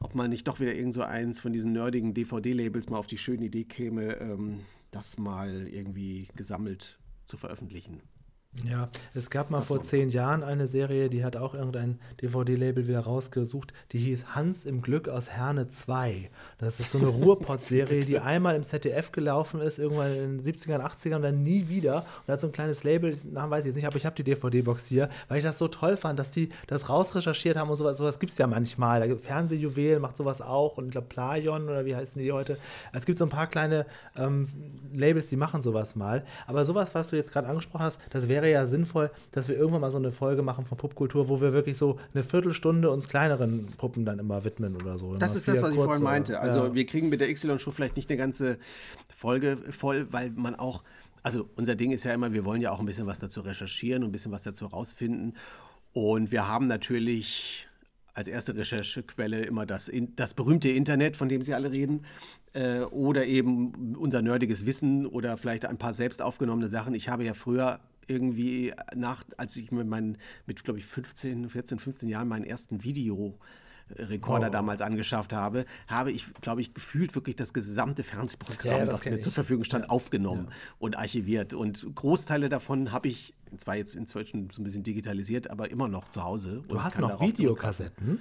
ob man nicht doch wieder irgend so eins von diesen nerdigen DVD-Labels mal auf die schöne Idee käme, ähm, das mal irgendwie gesammelt zu veröffentlichen. Ja, es gab mal vor zehn Jahren eine Serie, die hat auch irgendein DVD-Label wieder rausgesucht, die hieß Hans im Glück aus Herne 2. Das ist so eine Ruhrpott-Serie, die einmal im ZDF gelaufen ist, irgendwann in den 70ern, 80ern und dann nie wieder. Und hat so ein kleines Label, Namen weiß ich jetzt nicht, aber ich habe die DVD-Box hier, weil ich das so toll fand, dass die das rausrecherchiert haben und sowas. Sowas gibt es ja manchmal. Da Fernsehjuwel macht sowas auch und ich glaube Playon oder wie heißen die heute. Es gibt so ein paar kleine ähm, Labels, die machen sowas mal. Aber sowas, was du jetzt gerade angesprochen hast, das wäre ja sinnvoll, dass wir irgendwann mal so eine Folge machen von Popkultur, wo wir wirklich so eine Viertelstunde uns kleineren Puppen dann immer widmen oder so. Das ist das, was ich vorhin meinte. Also ja. wir kriegen mit der Y-Show vielleicht nicht eine ganze Folge voll, weil man auch, also unser Ding ist ja immer, wir wollen ja auch ein bisschen was dazu recherchieren und ein bisschen was dazu rausfinden. Und wir haben natürlich als erste Recherchequelle immer das, das berühmte Internet, von dem Sie alle reden, äh, oder eben unser nerdiges Wissen oder vielleicht ein paar selbst aufgenommene Sachen. Ich habe ja früher irgendwie nach, als ich mit meinen, mit glaube ich 15, 14, 15 Jahren meinen ersten Video Rekorder Oh. damals angeschafft habe, habe ich, glaube ich, gefühlt wirklich das gesamte Fernsehprogramm, Ja, ja, das das mir ich. zur Verfügung stand, aufgenommen und archiviert. Und Großteile davon habe ich, zwar jetzt inzwischen so ein bisschen digitalisiert, aber immer noch zu Hause. Du hast noch Videokassetten?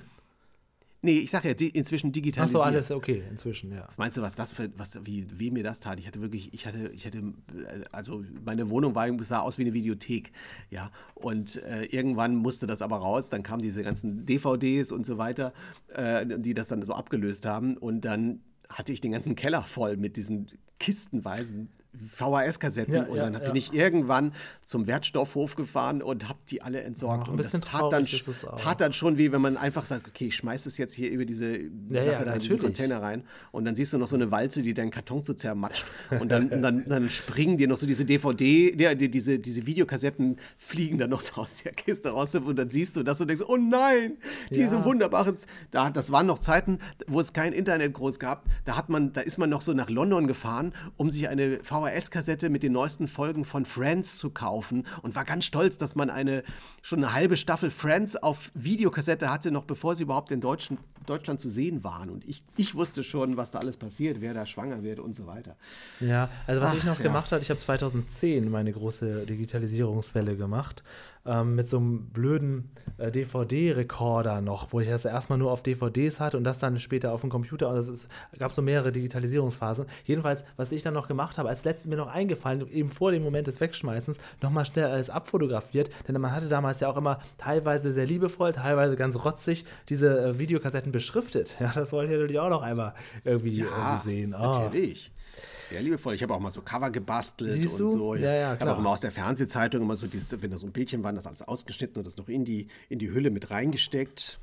Nee, ich sage ja, di inzwischen Ach digitalisiert. so, alles okay, inzwischen, ja. Was meinst du, was das für, was, wie, wie mir das tat? Ich hatte wirklich, ich hatte, ich hatte, also meine Wohnung war, sah aus wie eine Videothek, ja. Und äh, irgendwann musste das aber raus. Dann kamen diese ganzen DVDs und so weiter, äh, die das dann so abgelöst haben. Und dann hatte ich den ganzen Keller voll mit diesen kistenweisen VHS-Kassetten Ja, und dann ja. bin ich irgendwann zum Wertstoffhof gefahren und habe die alle entsorgt. Und das tat dann, tat dann schon wie, wenn man einfach sagt, okay, ich schmeiß das jetzt hier über diese Sache da in diesen. Container rein und dann siehst du noch so eine Walze, die deinen Karton so zermatscht und dann, dann, dann springen dir noch so diese DVD, ja, die, diese, diese Videokassetten fliegen dann noch so aus der Kiste raus und dann siehst du das und denkst, oh nein, diese wunderbaren, da, das waren noch Zeiten, wo es kein Internet groß gab, da hat man, da ist man noch so nach London gefahren, um sich eine VHS-Kassette mit den neuesten Folgen von Friends zu kaufen und war ganz stolz, dass man eine, schon eine halbe Staffel Friends auf Videokassette hatte, noch bevor sie überhaupt in Deutschen, Deutschland zu sehen waren und ich, ich wusste schon, was da alles passiert, wer da schwanger wird und so weiter. Ja, also was Ach, ich noch ja. gemacht habe, ich habe 2010 meine große Digitalisierungswelle gemacht ähm, mit so einem blöden äh, DVD-Rekorder noch, wo ich das erstmal nur auf DVDs hatte und das dann später auf dem Computer. Und es gab so mehrere Digitalisierungsphasen. Jedenfalls, was ich dann noch gemacht habe, als letztes mir noch eingefallen, eben vor dem Moment des Wegschmeißens, nochmal schnell alles abfotografiert, denn man hatte damals ja auch immer teilweise sehr liebevoll, teilweise ganz rotzig diese äh, Videokassetten beschriftet. Ja, das wollte ich natürlich auch noch einmal irgendwie, irgendwie sehen. Ah. natürlich. Sehr liebevoll. Ich habe auch mal so Cover gebastelt Siehst und du? so. Ja, ja, ich habe klar. auch immer aus der Fernsehzeitung immer so, dieses, wenn da so ein Bildchen war, das alles ausgeschnitten und das noch in die, in die Hülle mit reingesteckt.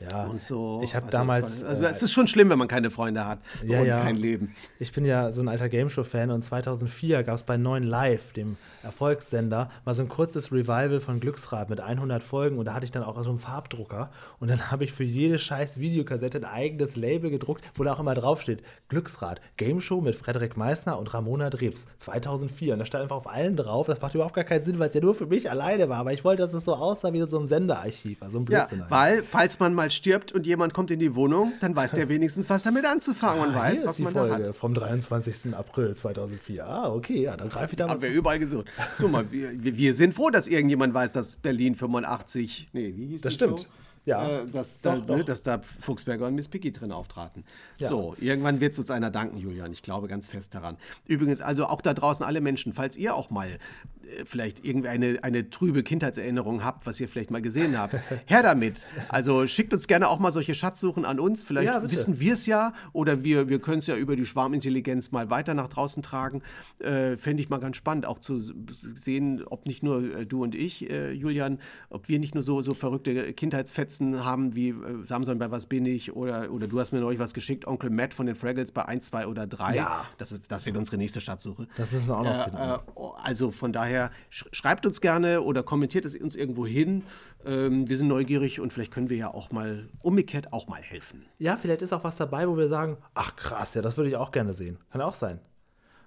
Ja, und so. ich habe Also damals, also äh, es ist schon schlimm, wenn man keine Freunde hat Ja, und ja. kein Leben. Ich bin ja so ein alter Gameshow-Fan und 2004 gab es bei 9 Live, dem Erfolgssender, mal so ein kurzes Revival von Glücksrad mit 100 Folgen und da hatte ich dann auch so einen Farbdrucker und dann habe ich für jede scheiß Videokassette ein eigenes Label gedruckt, wo da auch immer draufsteht, Glücksrad, Gameshow mit Frederik Meissner und Ramona Drews, 2004 und da stand einfach auf allen drauf, das macht überhaupt gar keinen Sinn, weil es ja nur für mich alleine war, aber ich wollte, dass es so aussah wie so ein Senderarchiv, also ein Ja, Blödsinn. eigentlich. weil, falls man mal stirbt und jemand kommt in die Wohnung, dann weiß der wenigstens, was damit anzufangen und Ah, weiß, was man Folge da hat. vom 23. April 2004. Ah, okay, ja, dann greife ich da mal Haben wir überall gesucht. Guck mal, wir, wir sind froh, dass irgendjemand weiß, dass Berlin 85. Nee, wie hieß Das die stimmt. Show? Ja. Äh, dass, Doch, da, doch. Ne, dass da Fuchsberger und Miss Piggy drin auftraten. Ja. So, irgendwann wird es uns einer danken, Julian. Ich glaube ganz fest daran. Übrigens, also auch da draußen alle Menschen, falls ihr auch mal äh, vielleicht irgendwie eine, eine trübe Kindheitserinnerung habt, was ihr vielleicht mal gesehen habt, her damit. Also schickt uns gerne auch mal solche Schatzsuchen an uns. Vielleicht Ja, wissen wir es ja oder wir, wir können es ja über die Schwarmintelligenz mal weiter nach draußen tragen. Äh, Fände ich mal ganz spannend, auch zu sehen, ob nicht nur äh, du und ich, äh, Julian, ob wir nicht nur so, so verrückte Kindheitsfetzen haben wie äh, Samson bei Was bin ich oder, oder du hast mir neulich was geschickt, Onkel Matt von den Fraggles bei 1, 2 oder 3. Ja. Das, das wird unsere nächste Stadtsuche. Das müssen wir auch noch finden. Äh, also von daher, sch schreibt uns gerne oder kommentiert es uns irgendwo hin. Ähm, wir sind neugierig und vielleicht können wir ja auch mal umgekehrt auch mal helfen. Ja, vielleicht ist auch was dabei, wo wir sagen, ach krass, ja, das würde ich auch gerne sehen. Kann auch sein.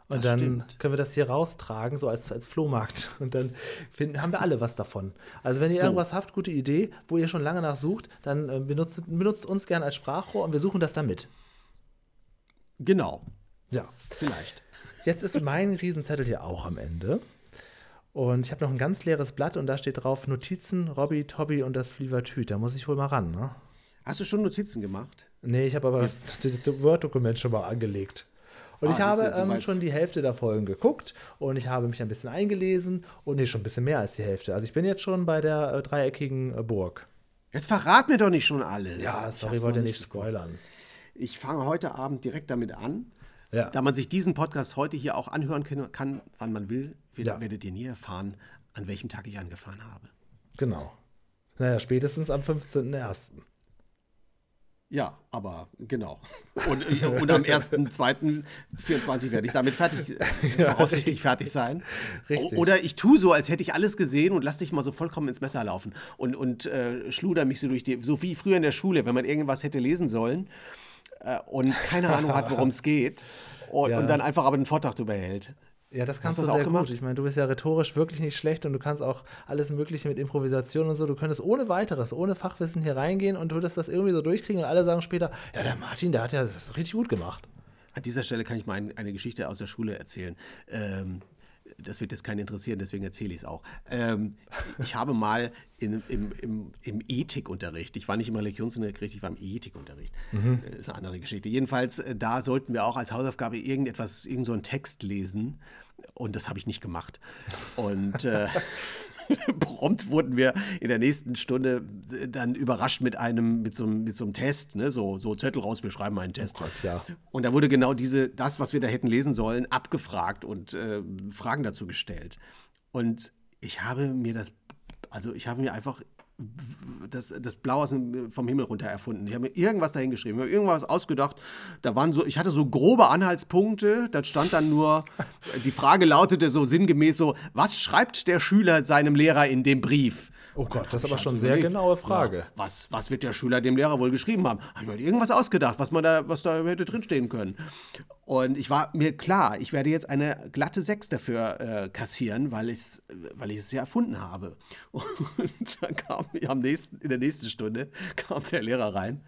Und Das dann stimmt. können wir das hier raustragen, so als, als Flohmarkt. Und dann finden, haben wir alle was davon. Also wenn ihr So. irgendwas habt, gute Idee, wo ihr schon lange nach sucht, dann äh, benutzt, benutzt uns gerne als Sprachrohr und wir suchen das dann mit. Genau, Ja. vielleicht. Jetzt ist mein Riesenzettel hier auch am Ende. Und ich habe noch ein ganz leeres Blatt und da steht drauf Notizen, Robby, Tobby und das Flievertüt. Da muss ich wohl mal ran, ne? Hast du schon Notizen gemacht? Nee, ich habe aber das, das Word-Dokument schon mal angelegt. Und Ah, ich habe ähm, schon die Hälfte der Folgen geguckt und ich habe mich ein bisschen eingelesen und nee, schon ein bisschen mehr als die Hälfte. Also ich bin jetzt schon bei der äh, dreieckigen äh, Burg. Jetzt verrat mir doch nicht schon alles. Ja, Ich sorry, hab's wollte nicht spoilern. Ich fange heute Abend direkt damit an. Ja. Da man sich diesen Podcast heute hier auch anhören kann, wann man will, Ja. werdet ihr nie erfahren, an welchem Tag ich angefahren habe. Genau. Naja, spätestens am 15.01. Ja, aber genau. Und, und am 1.2.24 werde ich damit fertig, äh, voraussichtlich fertig sein. Richtig. Oder ich tue so, als hätte ich alles gesehen und lass dich mal so vollkommen ins Messer laufen und, und äh, schluder mich so durch die, so wie früher in der Schule, wenn man irgendwas hätte lesen sollen äh, und keine Ahnung hat, worum es geht und, Ja. und dann einfach aber einen Vortrag drüber hält. Ja, das kannst Hast du das sehr auch gut. Ich meine, du bist ja rhetorisch wirklich nicht schlecht und du kannst auch alles Mögliche mit Improvisation und so. Du könntest ohne weiteres, ohne Fachwissen hier reingehen und würdest das irgendwie so durchkriegen und alle sagen später, ja, der Martin, der hat ja das richtig gut gemacht. An dieser Stelle kann ich mal ein, eine Geschichte aus der Schule erzählen. Ähm, das wird jetzt keinen interessieren, deswegen erzähle ich es auch. Ähm, ich habe mal in, im, im, im Ethikunterricht, ich war nicht im Religionsunterricht, ich war im Ethikunterricht, äh, ist eine andere Geschichte. Jedenfalls, äh, da sollten wir auch als Hausaufgabe irgendetwas, irgend so einen Text lesen und das habe ich nicht gemacht. Und äh, prompt wurden wir in der nächsten Stunde äh, dann überrascht mit einem, mit so, mit so einem Test, ne? so, so Zettel raus, wir schreiben einen Test. Gott, ja. Und da wurde genau diese, das, was wir da hätten lesen sollen, abgefragt und äh, Fragen dazu gestellt. Und ich habe mir das, also ich habe mir einfach das, das Blau aus dem, vom Himmel runter erfunden. Ich habe mir irgendwas dahin geschrieben, ich habe irgendwas ausgedacht. Da waren so, ich hatte so grobe Anhaltspunkte. Da stand dann nur, die Frage lautete so sinngemäß so: Was schreibt der Schüler seinem Lehrer in dem Brief? Oh Gott, das ist aber schon so sehr genaue Frage. Ja, was, was wird der Schüler dem Lehrer wohl geschrieben haben? Habe ich mir halt irgendwas ausgedacht, was man da, was da hätte drinstehen können. Und ich war mir klar, ich werde jetzt eine glatte 6 dafür äh, kassieren, weil, ich es ja erfunden habe. Und dann kam am nächsten, in der nächsten Stunde kam der Lehrer rein.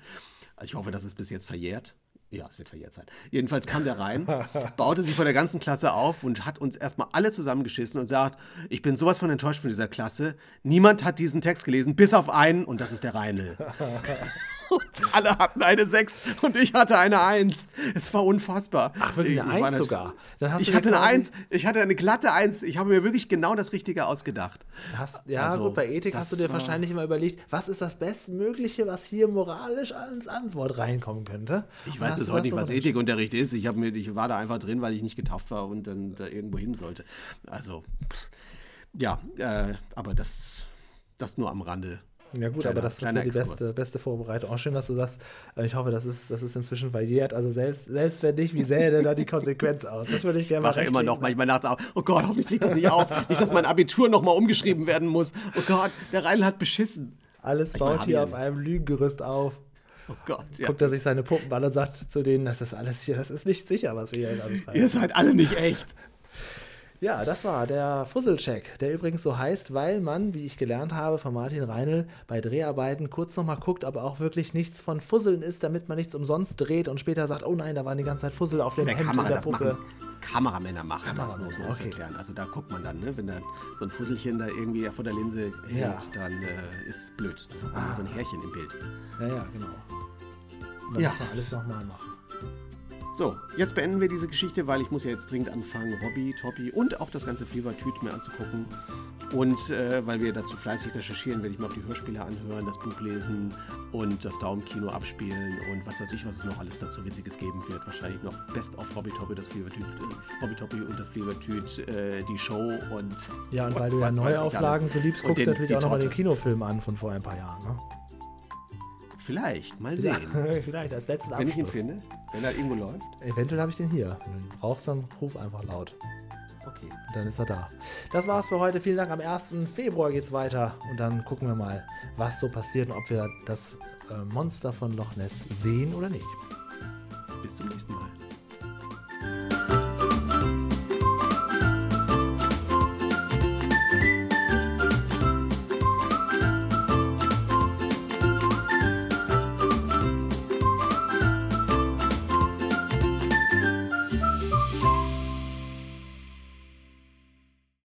Also ich hoffe, dass es bis jetzt verjährt. Ja, es wird verjährt sein. Jedenfalls kam der rein, baute sich vor der ganzen Klasse auf und hat uns erstmal alle zusammengeschissen und sagt, ich bin sowas von enttäuscht von dieser Klasse. Niemand hat diesen Text gelesen, bis auf einen und das ist der Reinl. und alle hatten eine 6 und ich hatte eine 1. Es war unfassbar. Ach, wirklich eine Ich war Eins nicht- sogar? Dann hast ich hatte eine quasi- 1, ich hatte eine glatte 1. Ich habe mir wirklich genau das Richtige ausgedacht. Hast, ja, Also, gut, bei Ethik hast du das dir wahrscheinlich immer überlegt, was ist das Bestmögliche, was hier moralisch als Antwort reinkommen könnte? Ich Und weiß bis heute das nicht, was? Ethikunterricht ist. Ich, mir, ich war da einfach drin, weil ich nicht getauft war und dann da irgendwo hin sollte. Also, ja, äh, aber das, das nur am Rande Ja gut, Kleiner- aber das ist ja die beste, beste Vorbereitung. Auch schön, dass du sagst, äh, ich hoffe, das ist, das ist inzwischen verjährt. Also selbst, selbst wenn nicht, wie sähe denn da die Konsequenz aus? Das würde ich gerne mache immer noch manchmal nachts auf. Oh Gott, hoffentlich fliegt das nicht auf. Nicht, dass mein Abitur nochmal umgeschrieben werden muss. Oh Gott, der Reinl hat beschissen. Alles Ich baut hier auf einem Lügengerüst auf. Oh Gott, ja. Guckt er sich seine Puppen an und sagt zu denen, das ist alles hier, das ist nicht sicher, was wir hier da betreiben. Ihr seid alle nicht echt. Ja, das war der Fusselcheck, der übrigens so heißt, weil man, wie ich gelernt habe von Martin Reinl, bei Dreharbeiten kurz nochmal guckt, ob auch wirklich nichts von Fusseln ist, damit man nichts umsonst dreht und später sagt, oh nein, da waren die ganze Zeit Fussel auf dem Der Hemd Kamera, in der das Puppe. machen Kameramänner machen das nur so Kameramänner, okay. erklären. Also da guckt man dann, ne? wenn da so ein Fusselchen da irgendwie vor der Linse hängt, Ja. dann äh, ist es blöd. Dann hat man so ein Härchen im Bild. Ja, ja, genau. Und dann Ja. muss man alles nochmal machen. So, jetzt beenden wir diese Geschichte, weil ich muss ja jetzt dringend anfangen, Robby, Toppi und auch das ganze Flevertüt mir anzugucken. Und äh, weil wir dazu fleißig recherchieren, werde ich mir auch die Hörspiele anhören, das Buch lesen und das Daumenkino abspielen und was weiß ich, was es noch alles dazu Witziges geben wird. Wahrscheinlich noch Best of Robby Toppi, das Flevertüt, äh, Robby Toppi und das Flevertüt, äh, die Show und Ja, und weil du ja Neuauflagen so liebst, guckst du natürlich auch nochmal den. Kinofilm an von vor ein paar Jahren. Ne? Vielleicht, mal sehen. Vielleicht als letzten Wenn ich ihn Abschluss. finde, wenn er irgendwo läuft. Eventuell habe ich den hier. Wenn du ihn brauchst, dann ruf einfach laut. Okay. Und dann ist er da. Das war's für heute. Vielen Dank. Am 1. Februar geht's weiter. Und dann gucken wir mal, was so passiert und ob wir das äh, Monster von Loch Ness sehen oder nicht. Bis zum nächsten Mal.